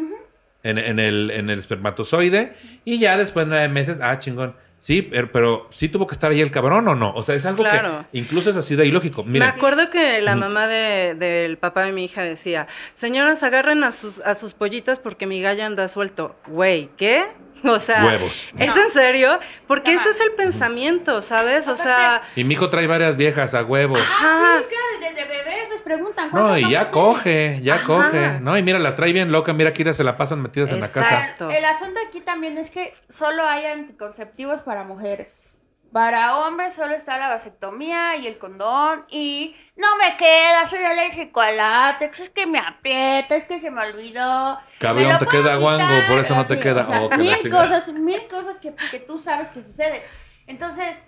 en, en el, en el espermatozoide. Y ya después de nueve meses, ah, chingón. Sí, pero, pero sí tuvo que estar ahí el cabrón o no. O sea, es algo Claro. que incluso es así de ilógico. Me acuerdo que la mamá de- del papá de mi hija decía, señoras, agarren a sus, a sus pollitas porque mi gallo anda suelto. Güey, ¿qué? *laughs* O sea, Huevos. ¿es en serio? Porque Ajá. ese es el pensamiento, ¿sabes? O sea, y mi hijo trae varias viejas a huevo. Ah, Ajá. sí, claro, desde bebés les preguntan. No, ¿cuántos y ya coge, ya Ajá. coge. No, y mira, la trae bien loca. Mira, aquí ya se la pasan metidas en la casa. Exacto. El asunto aquí también es que solo hay anticonceptivos para mujeres. Para hombres solo está la vasectomía y el condón y no me queda, soy alérgico al látex, es que me aprieta, es que se me olvidó. Cabrón, me te queda guango, por eso no te así, queda. o sea, Oh, mil cosas, mil cosas que, que tú sabes que suceden. Entonces,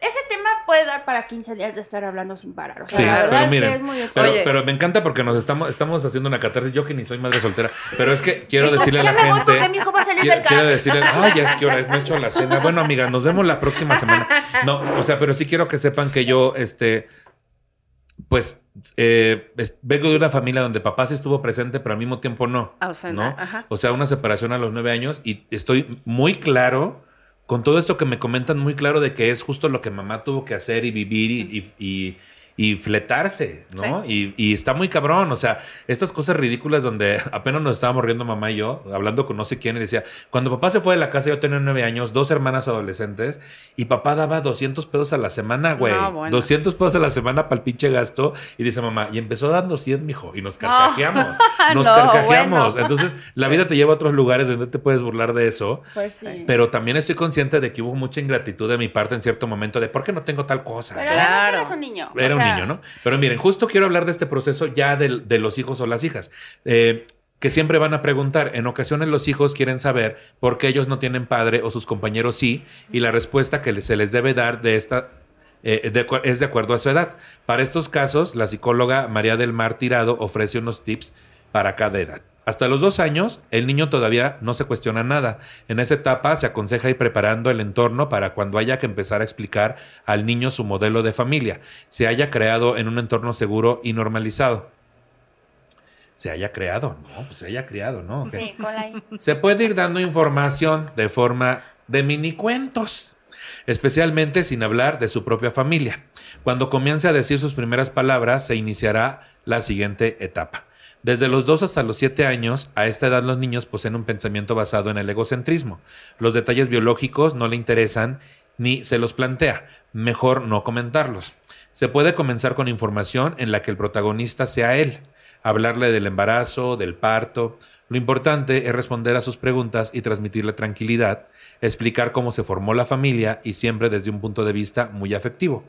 ese tema puede dar para 15 días de estar hablando sin parar. O sea, Sí, la verdad pero es que miren, es muy pero, pero me encanta porque nos estamos, estamos haciendo una catarsis. Yo que ni soy madre soltera, pero es que quiero decirle a la gente. porque mi hijo va a salir Quiero, del quiero decirle, ay, ya es que hora es, no he hecho la cena. Bueno, amiga, nos vemos la próxima semana. No, o sea, pero sí quiero que sepan que yo, este, pues, eh, es- vengo de una familia donde papá sí estuvo presente, pero al mismo tiempo no. Ausente, ¿no? ajá. O sea, una separación a los nueve años y estoy muy claro con todo esto que me comentan, muy claro de que es justo lo que mamá tuvo que hacer y vivir y, y- y fletarse, ¿no? Y, y está muy cabrón, o sea, estas cosas ridículas donde *laughs* apenas nos estábamos riendo mamá y yo, hablando con no sé quién, y decía, cuando papá se fue de la casa, yo tenía nueve años, dos hermanas adolescentes, y papá daba 200 pesos a la semana, güey. No, bueno. 200 pesos a la semana para el pinche gasto, y dice mamá, y empezó dando 100, mijo, y nos carcajeamos, nos No, carcajeamos. *laughs* bueno. Entonces, la vida te lleva a otros lugares donde te puedes burlar de eso. Pues sí. Pero también estoy consciente de que hubo mucha ingratitud de mi parte en cierto momento de por qué no tengo tal cosa. Pero ¿no? además Claro. eres un niño. o Era niño, ¿no? Pero miren, justo quiero hablar de este proceso ya de, los hijos o las hijas. Eh, que siempre van a preguntar. En ocasiones los hijos quieren saber por qué ellos no tienen padre o sus compañeros sí, y la respuesta que se les debe dar de esta eh, es de acuerdo a su edad. Para estos casos, la psicóloga María del Mar Tirado ofrece unos tips para cada edad. Hasta los dos años, el niño todavía no se cuestiona nada. En esa etapa se aconseja ir preparando el entorno para cuando haya que empezar a explicar al niño su modelo de familia, se haya creado en un entorno seguro y normalizado. Se haya creado, no, pues se haya creado, ¿no? Ok. Sí, con la Se puede ir dando información de forma de mini cuentos, especialmente sin hablar de su propia familia. Cuando comience a decir sus primeras palabras, se iniciará la siguiente etapa. Desde los 2 hasta los 7 años, a esta edad los niños poseen un pensamiento basado en el egocentrismo. Los detalles biológicos no le interesan ni se los plantea. Mejor no comentarlos. Se puede comenzar con información en la que el protagonista sea él hablarle del embarazo, del parto. Lo importante es responder a sus preguntas y transmitirle tranquilidad, explicar cómo se formó la familia y siempre desde un punto de vista muy afectivo.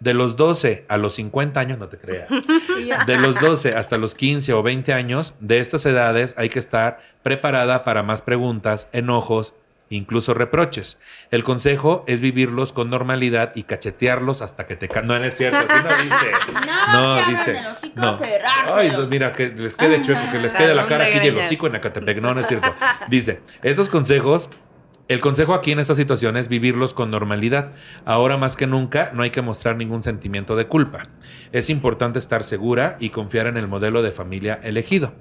De los 12 a los 50 años, no te creas. *laughs* De los 12 hasta los 15 o 20 años, de estas edades hay que estar preparada para más preguntas, enojos incluso reproches. El consejo es vivirlos con normalidad y cachetearlos hasta que te... ca- No, no es cierto, así no dice. *laughs* No, el hocico, cerrárselos. Ay, mira, que les quede chueco, que les quede la cara aquí y el Greñas. hocico en Acatepec. No, no es cierto. Dice, estos consejos el consejo aquí en esta situación es vivirlos con normalidad. Ahora más que nunca no hay que mostrar ningún sentimiento de culpa. Es importante estar segura y confiar en el modelo de familia elegido.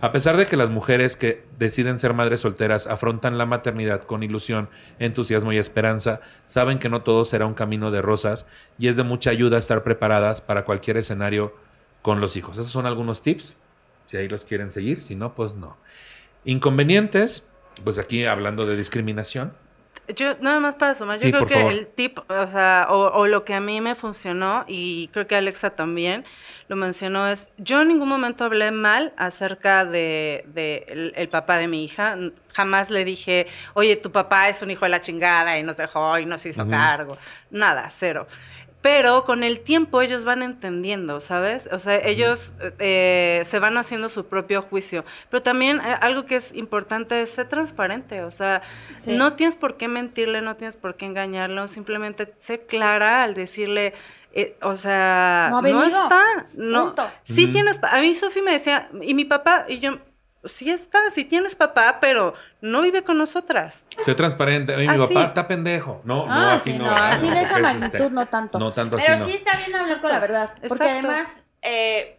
A pesar de que las mujeres que deciden ser madres solteras afrontan la maternidad con ilusión, entusiasmo y esperanza, saben que no todo será un camino de rosas y es de mucha ayuda estar preparadas para cualquier escenario con los hijos. Esos son algunos tips. Si ahí los quieren seguir, si no, pues no. Inconvenientes, pues aquí hablando de discriminación. Yo, nada más para sumar, Sí, yo creo que favor. el tip, o sea, o, o lo que a mí me funcionó, y creo que Alexa también lo mencionó, es, yo en ningún momento hablé mal acerca de, de el, el papá de mi hija, jamás le dije, oye, tu papá es un hijo de la chingada y nos dejó y nos hizo cargo, nada, cero. Pero con el tiempo ellos van entendiendo, ¿sabes? O sea, ellos eh, se van haciendo su propio juicio. Pero también eh, algo que es importante es ser transparente. O sea, Sí. no tienes por qué mentirle, no tienes por qué engañarlo. Simplemente sé clara al decirle, eh, o sea, No ha no, venido. está. No. Punto. Sí tienes. pa- A mí Sofi me decía, y mi papá, y yo, sí está, sí tienes papá, pero no vive con nosotras. Sé transparente. Oye, mi Ah, sí. papá está pendejo. No, no, Ah, así sí, no. no, así de esa Porque *laughs* es, magnitud este, no tanto. No tanto así, Pero no. sí está bien hablar con la verdad. Porque Exacto. además, eh,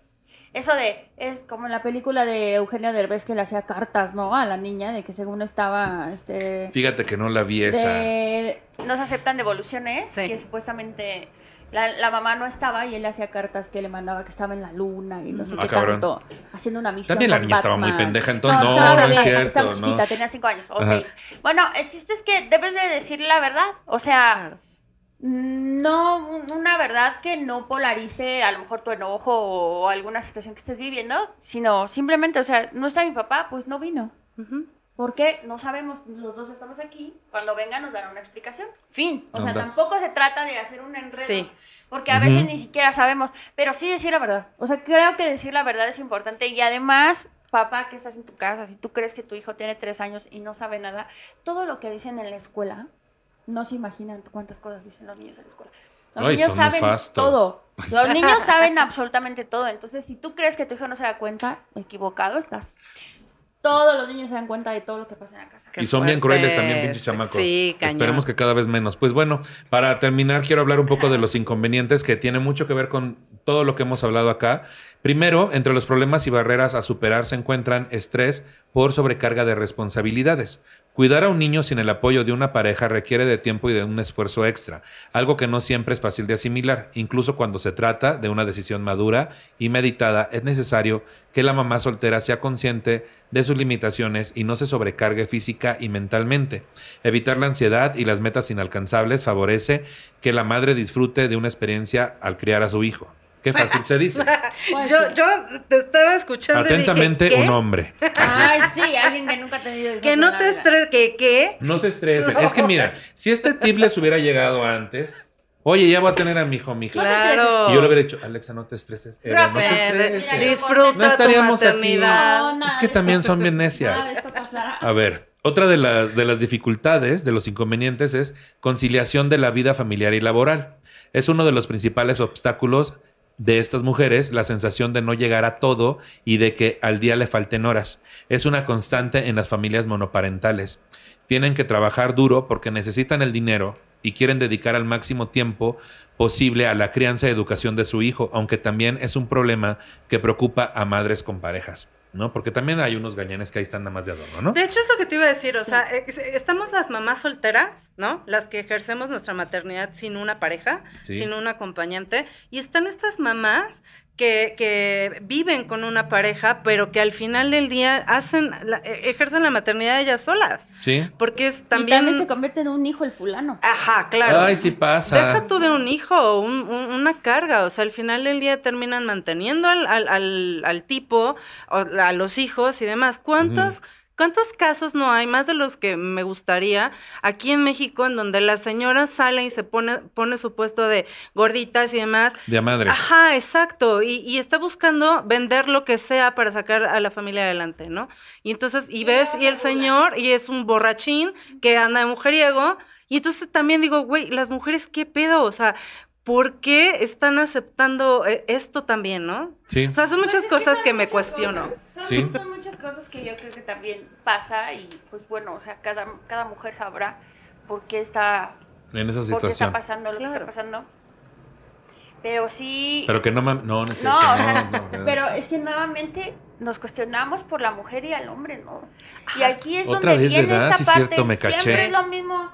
eso de, es como en la película de Eugenio Derbez que le hacía cartas, ¿no? A la niña, de que según estaba, este... Fíjate que no la vi esa. de- no se aceptan devoluciones, Sí. que supuestamente la, la mamá no estaba y él le hacía cartas que le mandaba que estaba en la luna y no sé Ah, qué cabrón. tanto, haciendo una misión. También la niña estaba muy Batman. pendeja, entonces, no, estaba no es bebé, cierto, Estaba no. chiquita, tenía cinco años o Ajá. seis. Bueno, el chiste es que debes de decir la verdad, o sea, no un- una verdad que no polarice a lo mejor tu enojo o alguna situación que estés viviendo, sino simplemente, o sea, no está mi papá, pues no vino. Ujú. ¿Por qué? No sabemos, los dos estamos aquí, cuando venga nos dará una explicación. Fin. O sea, tampoco se trata de hacer un enredo. Sí. Porque a veces ni siquiera sabemos, pero sí decir la verdad. O sea, creo que decir la verdad es importante y además, papá, que estás en tu casa, si tú crees que tu hijo tiene tres años y no sabe nada, todo lo que dicen en la escuela, no se imaginan cuántas cosas dicen los niños en la escuela. Los Ay, niños saben nefastos. todo. *laughs* Los niños saben absolutamente todo. Entonces, si tú crees que tu hijo no se da cuenta, equivocado estás. Todos los niños se dan cuenta de todo lo que pasa en la casa. Y son bien crueles también, pinches chamacos. Sí, cañón. Esperemos que cada vez menos. Pues bueno, para terminar, quiero hablar un poco de los inconvenientes que tiene mucho que ver con todo lo que hemos hablado acá. Primero, entre los problemas y barreras a superar se encuentran estrés por sobrecarga de responsabilidades. Cuidar a un niño sin el apoyo de una pareja requiere de tiempo y de un esfuerzo extra, algo que no siempre es fácil de asimilar. Incluso cuando se trata de una decisión madura y meditada, es necesario que la mamá soltera sea consciente de sus limitaciones y no se sobrecargue física y mentalmente. Evitar la ansiedad y las metas inalcanzables favorece que la madre disfrute de una experiencia al criar a su hijo. Qué *laughs* fácil se dice. Pues Yo, te estaba escuchando. y dije, Atentamente, ¿qué? un hombre. Ay, sí, alguien que nunca ha tenido Que no te estreses, que qué. No se estresen. Es que mira, si este tip les hubiera llegado antes, oye, ya voy a tener a mi hijo, mi hija. No Claro. Y yo le hubiera dicho, Alexa, no te estreses. No te estreses. mira, Disfruta No estaríamos tu aquí. No, nada Es que también son bien necias. A ver, otra de las, de las dificultades, de los inconvenientes, es conciliación de la vida familiar y laboral. Es uno de los principales obstáculos de estas mujeres, la sensación de no llegar a todo y de que al día le falten horas. Es una constante en las familias monoparentales. Tienen que trabajar duro porque necesitan el dinero y quieren dedicar al máximo tiempo posible a la crianza y educación de su hijo, aunque también es un problema que preocupa a madres con parejas, ¿no? Porque también hay unos gañanes que ahí están nada más de adorno, ¿no? De hecho, es lo que te iba a decir. O sea, estamos las mamás solteras, ¿no? Las que ejercemos nuestra maternidad sin una pareja, Sí. sin un acompañante. Y están estas mamás que, que viven con una pareja, pero que al final del día hacen, la- e- ejercen la maternidad ellas solas. Sí. Porque es Y también. también se convierte en un hijo el fulano. Ajá, claro. Ay, sí pasa. Deja tú de un hijo o un- un- una carga, o sea, al final del día terminan manteniendo al, al- al- al tipo, o a los hijos y demás. ¿Cuántas ¿Cuántos casos no hay, más de los que me gustaría, aquí en México, en donde la señora sale y se pone, pone su puesto de gorditas y demás? De madre. Ajá, exacto. Y, y está buscando vender lo que sea para sacar a la familia adelante, ¿no? Y entonces, y ves, y el señor, y es un borrachín que anda de mujeriego. Y entonces también digo, güey, las mujeres, ¿qué pedo? O sea, ¿por qué están aceptando eh, esto también, no? Sí. O sea, son muchas Pues es que cosas que me muchas cuestiono. cosas. Son, Sí. son muchas cosas que yo creo que también pasa y pues bueno, o sea, cada, cada mujer sabrá por qué está, En esa por qué está situación. pasando lo que está pasando. Pero sí... Pero que no No, no es no, o sea, *laughs* no, no, pero es que nuevamente nos cuestionamos por la mujer y al hombre, ¿no? Y aquí es Otra donde vez, viene ¿verdad? esta Sí, parte, cierto, me siempre es lo mismo.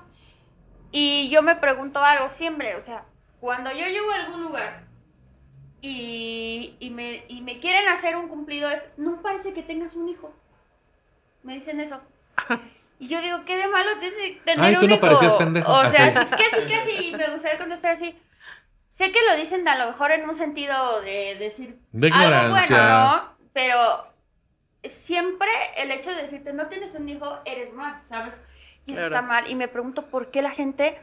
Y yo me pregunto algo siempre, o sea, cuando yo llego a algún lugar y, y me, y me quieren hacer un cumplido, es, no parece que tengas un hijo. Me dicen eso. *laughs* Y yo digo, ¿qué de malo tiene tener Ay, un tú no hijo? parecías pendejo. O sea, Así. sí, casi, casi, me gustaría contestar así. Sé que lo dicen a lo mejor en un sentido de decir De algo ignorancia. bueno, ¿no? Pero siempre el hecho de decirte no tienes un hijo, eres más, ¿sabes? Y eso Claro. está mal. Y me pregunto por qué la gente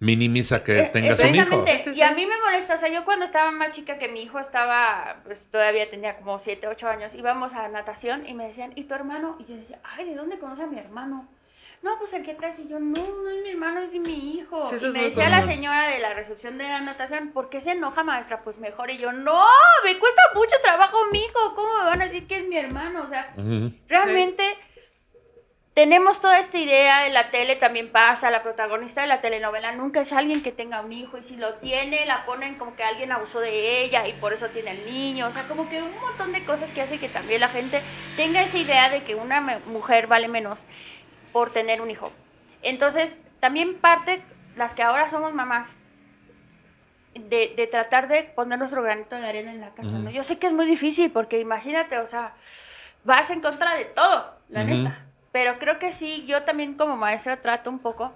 Minimiza que eh, tengas un hijo. Y a mí me molesta, o sea, yo cuando estaba más chica que mi hijo estaba, pues todavía tenía como 7, 8 años, íbamos a natación y me decían, ¿y tu hermano? Y yo decía, ay, ¿de dónde conoce a mi hermano? No, pues el que traes. Y yo, no, no es mi hermano, es mi hijo. Sí, eso y me decía la señora de la recepción de la natación, ¿por qué se enoja, maestra? Pues mejor. Y yo, no, me cuesta mucho trabajo mi hijo. ¿Cómo me van a decir que es mi hermano? O sea, realmente tenemos toda esta idea en la tele también pasa la protagonista de la telenovela nunca es alguien que tenga un hijo y si lo tiene la ponen como que alguien abusó de ella y por eso tiene el niño o sea como que un montón de cosas que hace que también la gente tenga esa idea de que una mujer vale menos por tener un hijo entonces también parte las que ahora somos mamás de, de tratar de poner nuestro granito de arena en la casa, ¿no? Yo sé que es muy difícil porque imagínate, o sea, vas en contra de todo, la neta. Pero creo que sí, yo también como maestra trato un poco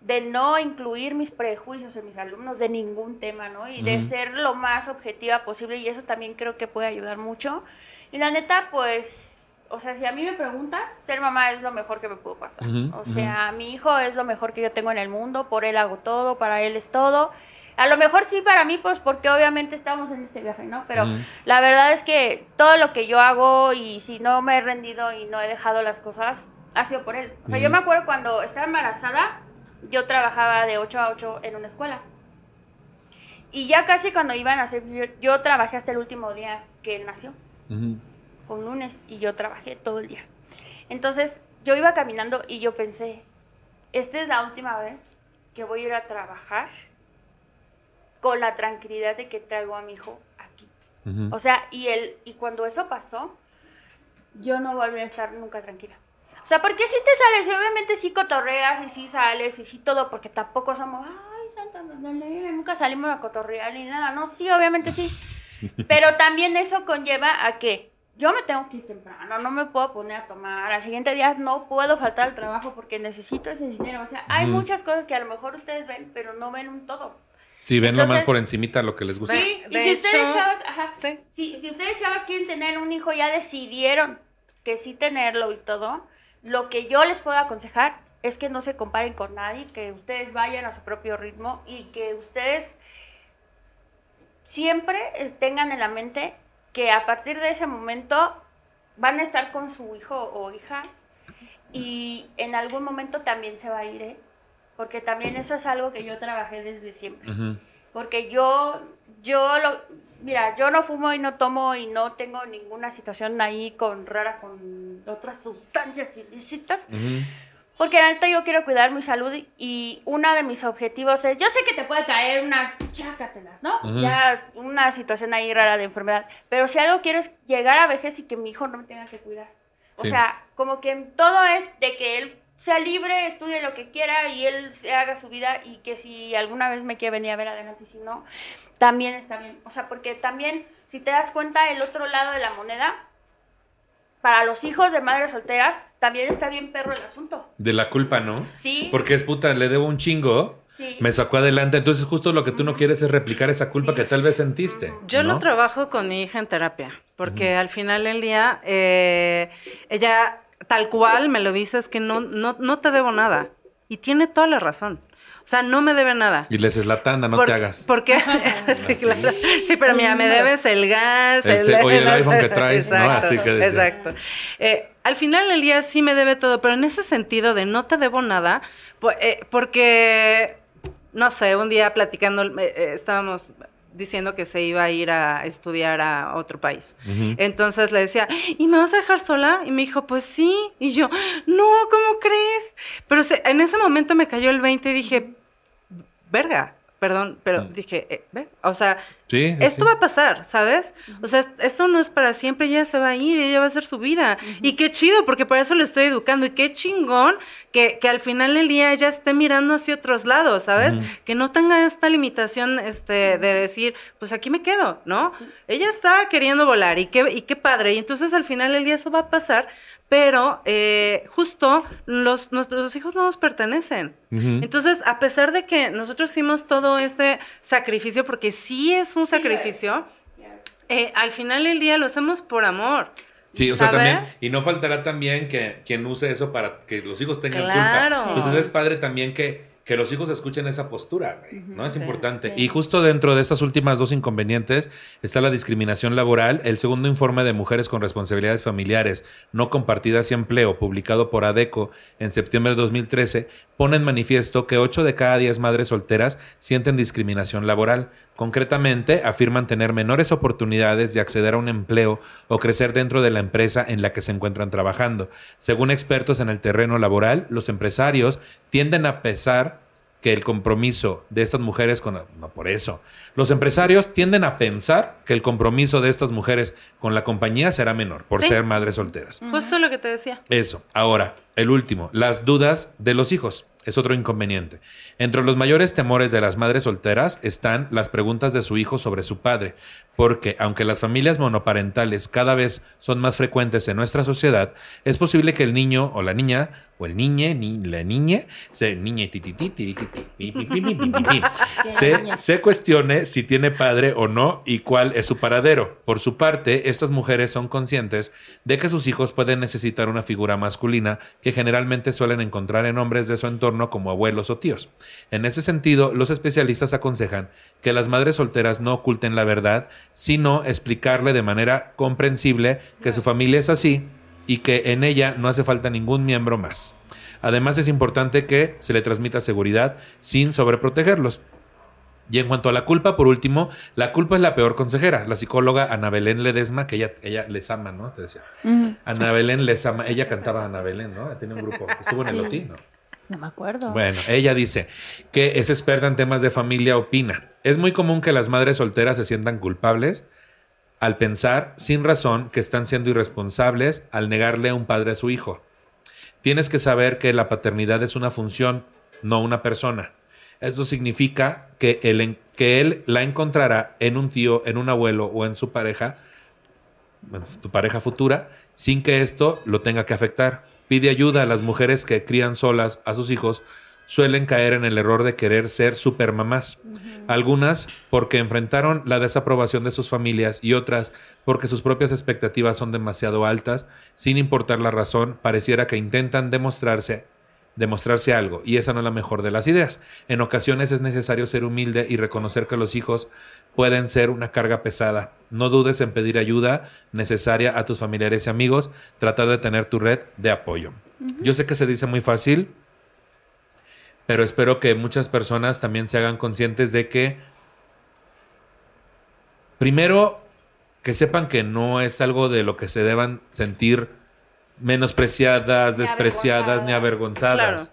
de no incluir mis prejuicios en mis alumnos de ningún tema, ¿no? Y de ser lo más objetiva posible y eso también creo que puede ayudar mucho. Y la neta, pues, o sea, si a mí me preguntas, ser mamá es lo mejor que me pudo pasar. O sea, mi hijo es lo mejor que yo tengo en el mundo, por él hago todo, para él es todo. A lo mejor sí para mí, pues porque obviamente estamos en este viaje, ¿no? Pero la verdad es que todo lo que yo hago y si no me he rendido y no he dejado las cosas, ha sido por él. O sea, yo me acuerdo cuando estaba embarazada, yo trabajaba de 8 a 8 en una escuela. Y ya casi cuando iban a nacer, yo, yo trabajé hasta el último día que nació. Ujú. Fue un lunes y yo trabajé todo el día. Entonces, yo iba caminando y yo pensé, esta es la última vez que voy a ir a trabajar con la tranquilidad de que traigo a mi hijo aquí. O sea, y, el, y cuando eso pasó, yo no volví a estar nunca tranquila. O sea, porque si te sales, y obviamente sí cotorreas y sí sales y sí todo, porque tampoco somos, ay, Santa Magdalena, nunca salimos a cotorrear ni nada, no, sí, obviamente sí. *laughs* Pero también eso conlleva a que yo me tengo que ir temprano, no me puedo poner a tomar, al siguiente día no puedo faltar al trabajo porque necesito ese dinero. O sea, hay muchas cosas que a lo mejor ustedes ven, pero no ven un todo. Sí, ven nomás Entonces- por encimita lo que les gusta. Sí, y de si ustedes, chavas, ajá, sí. si, si ustedes, chavas, quieren tener un hijo, ya decidieron que sí tenerlo y todo, lo que yo les puedo aconsejar es que no se comparen con nadie, que ustedes vayan a su propio ritmo y que ustedes siempre tengan en la mente que a partir de ese momento van a estar con su hijo o hija y en algún momento también se va a ir, ¿eh? Porque también eso es algo que yo trabajé desde siempre. Porque yo, yo lo, mira, yo no fumo y no tomo y no tengo ninguna situación ahí con rara con otras sustancias ilícitas. Porque la neta yo quiero cuidar mi salud y- uno de mis objetivos es, yo sé que te puede caer una chácatelas, ¿no? Ya una situación ahí rara de enfermedad. Pero si algo quiero es llegar a vejez y que mi hijo no me tenga que cuidar. O Sí. sea, como que todo es de que él sea libre, estudie lo que quiera y él se haga su vida y que si alguna vez me quiere venir a ver adelante y si no, también está bien. O sea, porque también, si te das cuenta, el otro lado de la moneda, para los hijos de madres solteras, también está bien perro el asunto. De la culpa, ¿no? Sí. Porque es puta, le debo un chingo, sí. me sacó adelante. Entonces, justo lo que tú no quieres es replicar esa culpa Sí. que tal vez sentiste. Yo ¿no? lo trabajo con mi hija en terapia, porque al final del día, eh, ella tal cual me lo dices que no, no, no te debo nada. Y tiene toda la razón. O sea, no me debe nada. Y les es la tanda, no te hagas. ¿Por qué? *laughs* sí, claro. Sí, pero mira, me debes el gas. El, el, oye, el iPhone que traes, ¿no? Así que decías. Exacto. Eh, al final del día sí me debe todo, pero en ese sentido de no te debo nada, eh, porque, no sé, un día platicando, eh, estábamos diciendo que se iba a ir a estudiar a otro país. Entonces le decía, ¿y me vas a dejar sola? Y me dijo, pues sí. Y yo, no, ¿cómo crees? Pero en ese momento me cayó el 20 y dije, verga, perdón, pero mm. dije, eh, o sea, esto va a pasar, ¿sabes? O sea, esto no es para siempre, ella se va a ir, ella va a hacer su vida. Y qué chido, porque por eso le estoy educando. Y qué chingón que, que al final del día ella esté mirando hacia otros lados, ¿sabes? Que no tenga esta limitación este, de decir, pues aquí me quedo, ¿no? Ella está queriendo volar y qué, y qué padre. Y entonces al final del día eso va a pasar, pero eh, justo los, nuestros hijos no nos pertenecen. Entonces, a pesar de que nosotros hicimos todo este sacrificio, porque sí es un sacrificio, eh, al final del día lo hacemos por amor. Sí, o sea, también, y no faltará también que quien use eso para que los hijos tengan culpa. Entonces es padre también que que los hijos escuchen esa postura, ¿no? Es importante. Y justo dentro de estas últimas dos inconvenientes está la discriminación laboral. El segundo informe de mujeres con responsabilidades familiares no compartidas y empleo, publicado por ADECO en septiembre de 2013, pone en manifiesto que 8 de cada 10 madres solteras sienten discriminación laboral. Concretamente, afirman tener menores oportunidades de acceder a un empleo o crecer dentro de la empresa en la que se encuentran trabajando. Según expertos en el terreno laboral, los empresarios tienden a pesar que el compromiso de estas mujeres con... No, por eso. Los empresarios tienden a pensar que el compromiso de estas mujeres con la compañía será menor por ser madres solteras. Justo lo que te decía. Eso. Ahora, el último, las dudas de los hijos es otro inconveniente. Entre los mayores temores de las madres solteras están las preguntas de su hijo sobre su padre, porque aunque las familias monoparentales cada vez son más frecuentes en nuestra sociedad, es posible que el niño o la niña o el niñe, ni la niña, se, niñe, se, se cuestione si tiene padre o no y cuál es su paradero. Por su parte, estas mujeres son conscientes de que sus hijos pueden necesitar una figura masculina que generalmente suelen encontrar en hombres de su entorno como abuelos o tíos. En ese sentido, los especialistas aconsejan que las madres solteras no oculten la verdad, sino explicarle de manera comprensible que su familia es así y que en ella no hace falta ningún miembro más. Además es importante que se le transmita seguridad sin sobreprotegerlos. Y en cuanto a la culpa, por último, la culpa es la peor consejera. La psicóloga Ana Belén Ledesma, que ella, ella les ama, ¿no? Te decía. Ana Belén les ama. Ella cantaba Ana Belén, ¿no? Tiene un grupo. Estuvo en el Lotín, ¿no? No me acuerdo. Bueno, ella dice que es experta en temas de familia, opina. Es muy común que las madres solteras se sientan culpables al pensar, sin razón, que están siendo irresponsables al negarle a un padre a su hijo. Tienes que saber que la paternidad es una función, no una persona. Esto significa que él, que él la encontrará en un tío, en un abuelo o en su pareja, tu pareja futura, sin que esto lo tenga que afectar. Pide ayuda a las mujeres que crían solas a sus hijos suelen caer en el error de querer ser supermamás. Algunas porque enfrentaron la desaprobación de sus familias y otras porque sus propias expectativas son demasiado altas, sin importar la razón, pareciera que intentan demostrarse demostrarse algo, y esa no es la mejor de las ideas. En ocasiones es necesario ser humilde y reconocer que los hijos pueden ser una carga pesada. No dudes en pedir ayuda necesaria a tus familiares y amigos, tratar de tener tu red de apoyo. Yo sé que se dice muy fácil, pero espero que muchas personas también se hagan conscientes de que, primero, que sepan que no es algo de lo que se deban sentir menospreciadas, despreciadas, ni avergonzadas.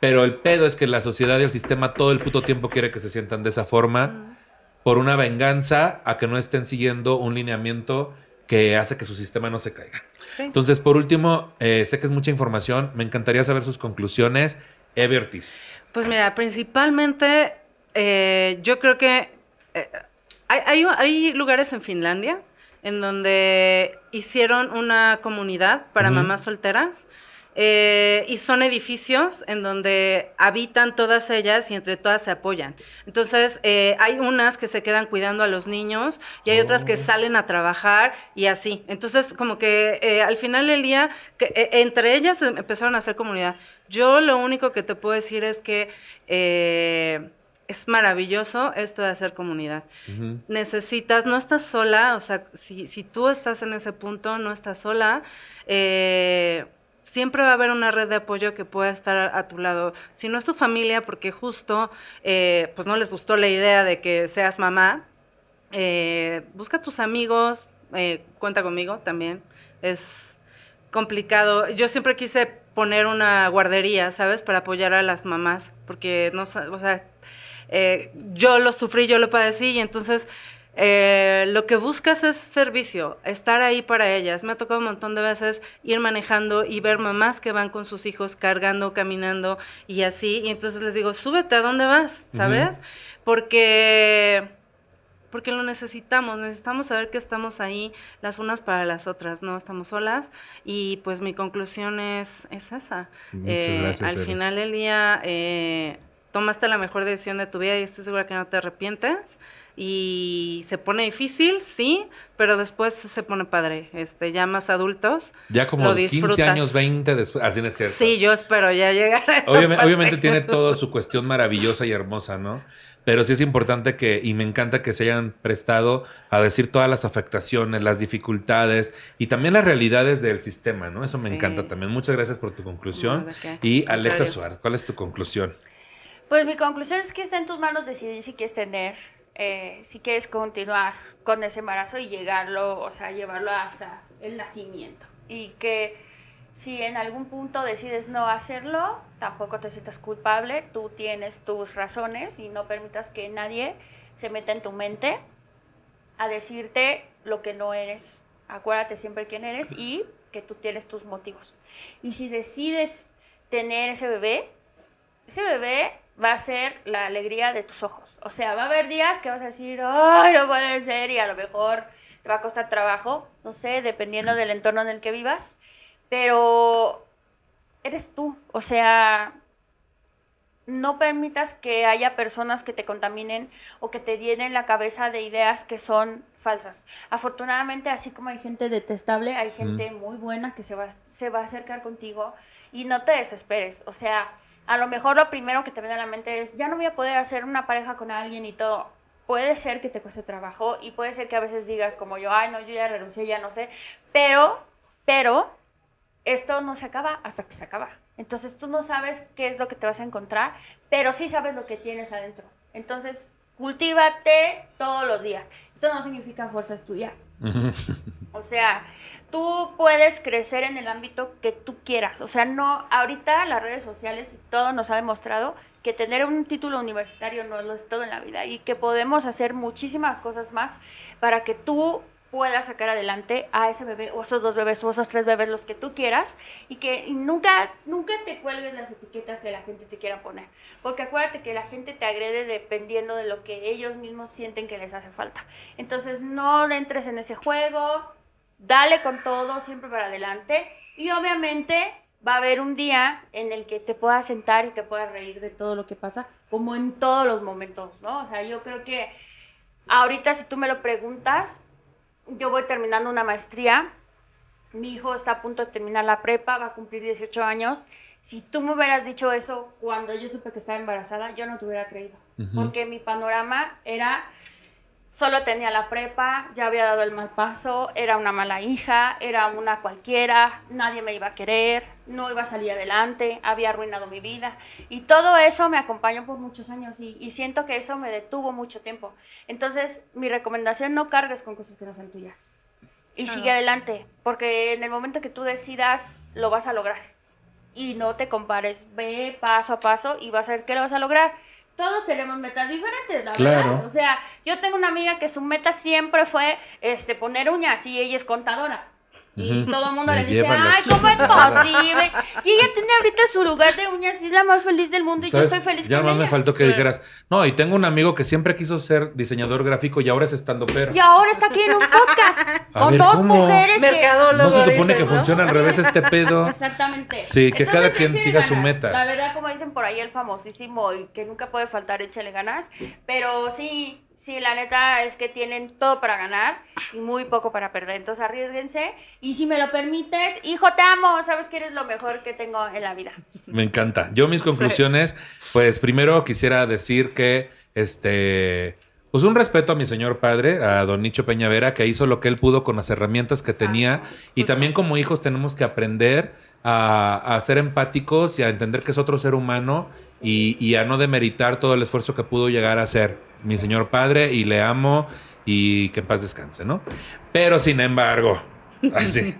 Pero el pedo es que la sociedad y el sistema todo el puto tiempo quiere que se sientan de esa forma por una venganza a que no estén siguiendo un lineamiento que hace que su sistema no se caiga. Entonces, por último, eh, sé que es mucha información, me encantaría saber sus conclusiones Evertis? Pues mira, principalmente eh, yo creo que eh, hay, hay, lugares en Finlandia en donde hicieron una comunidad para mamás solteras Eh, y son edificios en donde habitan todas ellas y entre todas se apoyan. Entonces, eh, hay unas que se quedan cuidando a los niños y hay otras que Oh. salen a trabajar y así. Entonces, como que eh, al final del día, que, entre ellas em- empezaron a hacer comunidad. Yo lo único que te puedo decir es que es maravilloso esto de hacer comunidad necesitas, no estás sola, o sea, si, si tú estás en ese punto, no estás sola, eh, siempre va a haber una red de apoyo que pueda estar a, tu lado. Si no es tu familia, porque justo, eh, pues no les gustó la idea de que seas mamá, eh, busca a tus amigos, eh, cuenta conmigo también. Es complicado. Yo siempre quise poner una guardería, ¿sabes? Para apoyar a las mamás, porque no, o sea, eh, yo lo sufrí, yo lo padecí y entonces eh, lo que buscas es servicio, estar ahí para ellas. Me ha tocado un montón de veces ir manejando y ver mamás que van con sus hijos cargando, caminando y así. Y entonces les digo, súbete, ¿a dónde vas? ¿Sabes? Porque porque lo necesitamos, necesitamos saber que estamos ahí las unas para las otras, no estamos solas y pues mi conclusión es, es esa. Muchas Eh, gracias, al final del día eh, tomaste la mejor decisión de tu vida y estoy segura que no te arrepientes y se pone difícil, sí, pero después se pone padre, este, ya más adultos. Ya como lo 15 disfrutas. años, 20 después. Así no es cierto. Sí, yo espero ya llegar a esa Obviamente, parte. obviamente tiene *laughs* toda su cuestión maravillosa y hermosa, ¿no? Pero sí es importante que, y me encanta que se hayan prestado a decir todas las afectaciones, las dificultades y también las realidades del sistema, ¿no? Eso me Sí. encanta también. Muchas gracias por tu conclusión. Y Al Alexa. Suárez, ¿cuál es tu conclusión? Pues mi conclusión es que está en tus manos decidir si quieres tener, eh, si quieres continuar con ese embarazo y llegarlo, o sea, llevarlo hasta el nacimiento. Y que si en algún punto decides no hacerlo, tampoco te sientas culpable, tú tienes tus razones y no permitas que nadie se meta en tu mente a decirte lo que no eres. Acuérdate siempre quién eres y que tú tienes tus motivos. Y si decides tener ese bebé, ese bebé va a ser la alegría de tus ojos. O sea, va a haber días que vas a decir, ay, no puede ser, y a lo mejor te va a costar trabajo, no sé, dependiendo del entorno en el que vivas, pero eres tú. O sea, no permitas que haya personas que te contaminen o que te llenen la cabeza de ideas que son falsas. Afortunadamente, así como hay gente detestable, hay gente muy buena que se va, se va a acercar contigo y no te desesperes. O sea, a lo mejor lo primero que te viene a la mente es, ya no voy a poder hacer una pareja con alguien y todo. Puede ser que te cueste trabajo y puede ser que a veces digas como yo, ay, no, yo ya renuncié, ya no sé. Pero, pero, esto no se acaba hasta que se acaba. Entonces tú no sabes qué es lo que te vas a encontrar, pero sí sabes lo que tienes adentro. Entonces, cultívate todos los días. Esto no significa fuerza estudiar. O sea, tú puedes crecer en el ámbito que tú quieras. O sea, no, ahorita las redes sociales y todo nos ha demostrado que tener un título universitario no lo es todo en la vida y que podemos hacer muchísimas cosas más para que tú puedas sacar adelante a ese bebé o esos dos bebés o esos tres bebés, los que tú quieras, y que nunca, nunca te cuelgues las etiquetas que la gente te quiera poner. Porque acuérdate que la gente te agrede dependiendo de lo que ellos mismos sienten que les hace falta. Entonces no entres en ese juego, dale con todo, siempre para adelante, y obviamente va a haber un día en el que te puedas sentar y te puedas reír de todo lo que pasa, como en todos los momentos, ¿no? O sea, yo creo que ahorita si tú me lo preguntas, yo voy terminando una maestría, mi hijo está a punto de terminar la prepa, va a cumplir 18 años. Si tú me hubieras dicho eso cuando yo supe que estaba embarazada, yo no te hubiera creído. Porque mi panorama era, solo tenía la prepa, ya había dado el mal paso, era una mala hija, era una cualquiera, nadie me iba a querer, no iba a salir adelante, había arruinado mi vida. Y todo eso me acompañó por muchos años y, y siento que eso me detuvo mucho tiempo. Entonces, mi recomendación, no cargues con cosas que no sean tuyas. Y Claro. sigue adelante, porque en el momento que tú decidas, lo vas a lograr. Y no te compares, ve paso a paso y vas a ver qué lo vas a lograr. Todos tenemos metas diferentes, la Claro. verdad. O sea, yo tengo una amiga que su meta siempre fue este, poner uñas y ella es contadora. Y todo el mundo Me le dice, ay, ¿cómo es chingada". posible? Y ella tiene ahorita su lugar de uñas y es la más feliz del mundo y yo estoy feliz Ya con más me ella. faltó que dijeras, no, y tengo un amigo que siempre quiso ser diseñador gráfico y ahora es estando pero. Y ahora está aquí en un podcast *laughs* A con ver, dos ¿cómo? mujeres que... No se supone dices, que ¿no? funciona al revés este pedo. *laughs* Exactamente. Sí, que cada quien siga su ganas. meta. La verdad, como dicen por ahí, el famosísimo y que nunca puede faltar, échale ganas. Pero sí, sí, la neta es que tienen todo para ganar y muy poco para perder. Entonces arriesguense. Y si me lo permites, hijo, te amo. Sabes que eres lo mejor que tengo en la vida. Me encanta. Yo mis conclusiones, pues primero quisiera decir que, este, pues un respeto a mi señor padre, a don Nicho Peñavera, que hizo lo que él pudo con las herramientas que tenía. Y también como hijos tenemos que aprender a, a ser empáticos y a entender que es otro ser humano y, y a no demeritar todo el esfuerzo que pudo llegar a hacer mi señor padre y le amo y que en paz descanse, ¿no? Pero sin embargo, *laughs* así.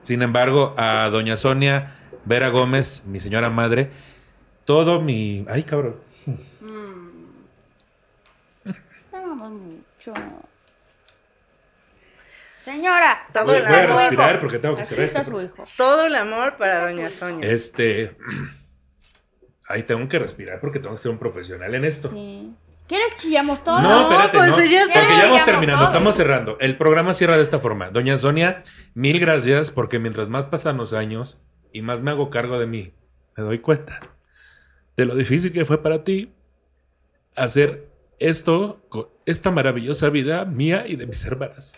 Sin embargo, a doña Sonia Vera Gómez, mi señora madre, todo mi... Ay, cabrón. Te amamos mucho. Señora, Todo Voy, el voy a respirar porque tengo que aquí cerrar está este. su hijo. Todo el amor para Doña. Sonia. Este... *clears throat* Ay, tengo que respirar porque tengo que ser un profesional en esto. Sí. ¿Quieres chillamos todos? No, espérate, pues no. Porque ya vamos terminando, estamos cerrando. El programa cierra de esta forma. Doña Sonia, mil gracias porque mientras más pasan los años y más me hago cargo de mí, me doy cuenta de lo difícil que fue para ti hacer esto, con esta maravillosa vida mía y de mis hermanas.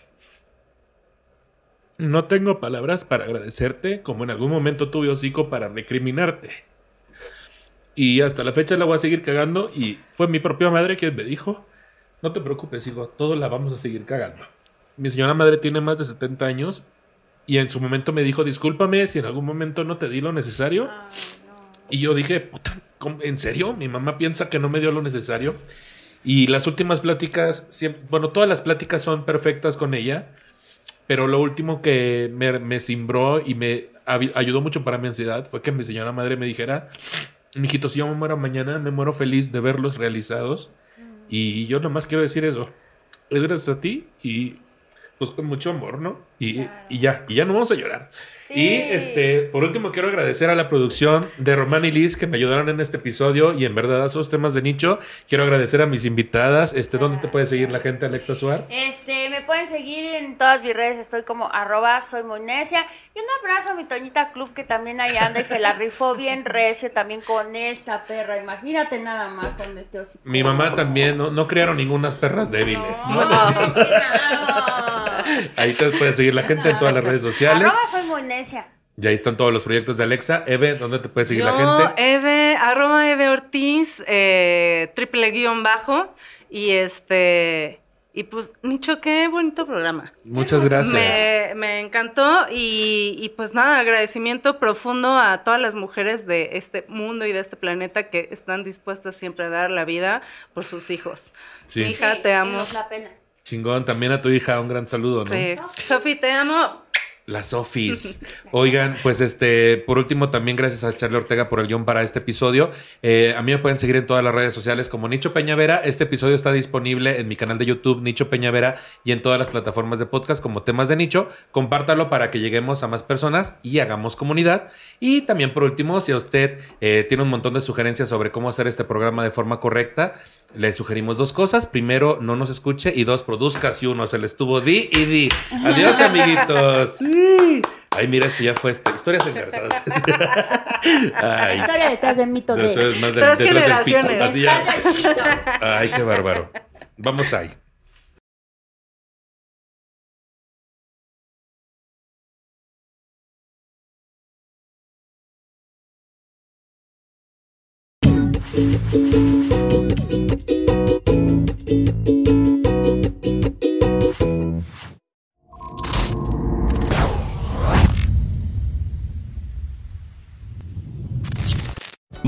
No tengo palabras para agradecerte como en algún momento tuve hocico para recriminarte. Y hasta la fecha la voy a seguir cagando y fue mi propia madre quien me dijo, no te preocupes, hijo, todos la vamos a seguir cagando. Mi señora madre tiene más de 70 años y en su momento me dijo, discúlpame si en algún momento no te di lo necesario. Y yo dije, puta. ¿en serio? Mi mamá piensa que no me dio lo necesario. Y las últimas pláticas, siempre- bueno, todas las pláticas son perfectas con ella, pero lo último que me, me cimbró y me ayudó mucho para mi ansiedad fue que mi señora madre me dijera, mijito, si yo me muero mañana, me muero feliz de verlos realizados. Y yo nomás quiero decir eso. Es gracias a ti y pues con mucho amor, ¿no? Y, y ya, y ya no vamos a llorar. Sí. Y este, por último, quiero agradecer a la producción de Román y Liz que me ayudaron en este episodio y en verdad a esos temas de nicho. Quiero agradecer a mis invitadas. Este, ¿dónde te puede seguir la gente, Alexa Suar? Este, me pueden seguir en todas mis redes, estoy como arroba soy muy necia. Y un abrazo a mi Toñita Club que también ahí anda y se la rifó bien recio también con esta perra. Imagínate nada más con este hocico. Mi mamá también, no, no criaron ningunas perras débiles. ¿no? No, *laughs* nada. Ahí te puede seguir la gente en todas las redes sociales. Arroba soy muy necia. Y ahí están todos los proyectos de Alexa. Eve, ¿dónde te puede seguir la Yo, gente? Eve, arroba Eve Ortiz, eh, triple guion bajo. Y este. Y pues, Nicho, qué bonito programa. Muchas gracias. Me, me encantó y, y pues nada, agradecimiento profundo a todas las mujeres de este mundo y de este planeta que están dispuestas siempre a dar la vida por sus hijos. Sí. Hija, Sí, te amo. la pena. Chingón, también a tu hija un gran saludo, ¿no? Sí. Sofi, te amo. Las Sofis. Oigan, pues este, por último, también gracias a Charlie Ortega por el guion para este episodio. Eh, a mí me pueden seguir en todas las redes sociales como Nicho Peñavera. Este episodio está disponible en mi canal de YouTube, Nicho Peñavera, y en todas las plataformas de podcast como temas de nicho. Compártalo para que lleguemos a más personas y hagamos comunidad. Y también, por último, si usted eh, tiene un montón de sugerencias sobre cómo hacer este programa de forma correcta, le sugerimos dos cosas. Primero, no nos escuche y dos, produzca si uno se le estuvo di y di. *laughs* Adiós, amiguitos. Sí. Ay, mira, esto ya fue este. Historias engarzadas. La *laughs* Ay, historia detrás del mito de... detrás, más de- Tres detrás del pito. generaciones. Así ya. Mito. Ay, qué bárbaro. Vamos ahí.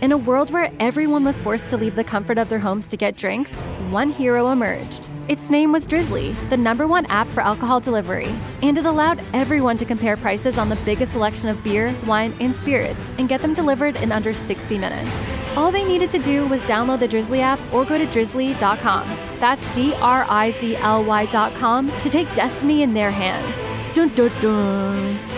In a world where everyone was forced to leave the comfort of their homes to get drinks, one hero emerged. Its name was Drizzly, the number one app for alcohol delivery, and it allowed everyone to compare prices on the biggest selection of beer, wine, and spirits and get them delivered in under 60 minutes. All they needed to do was download the Drizzly app or go to drizzly.com. That's D R I Z L Y.com to take destiny in their hands. Dun dun dun.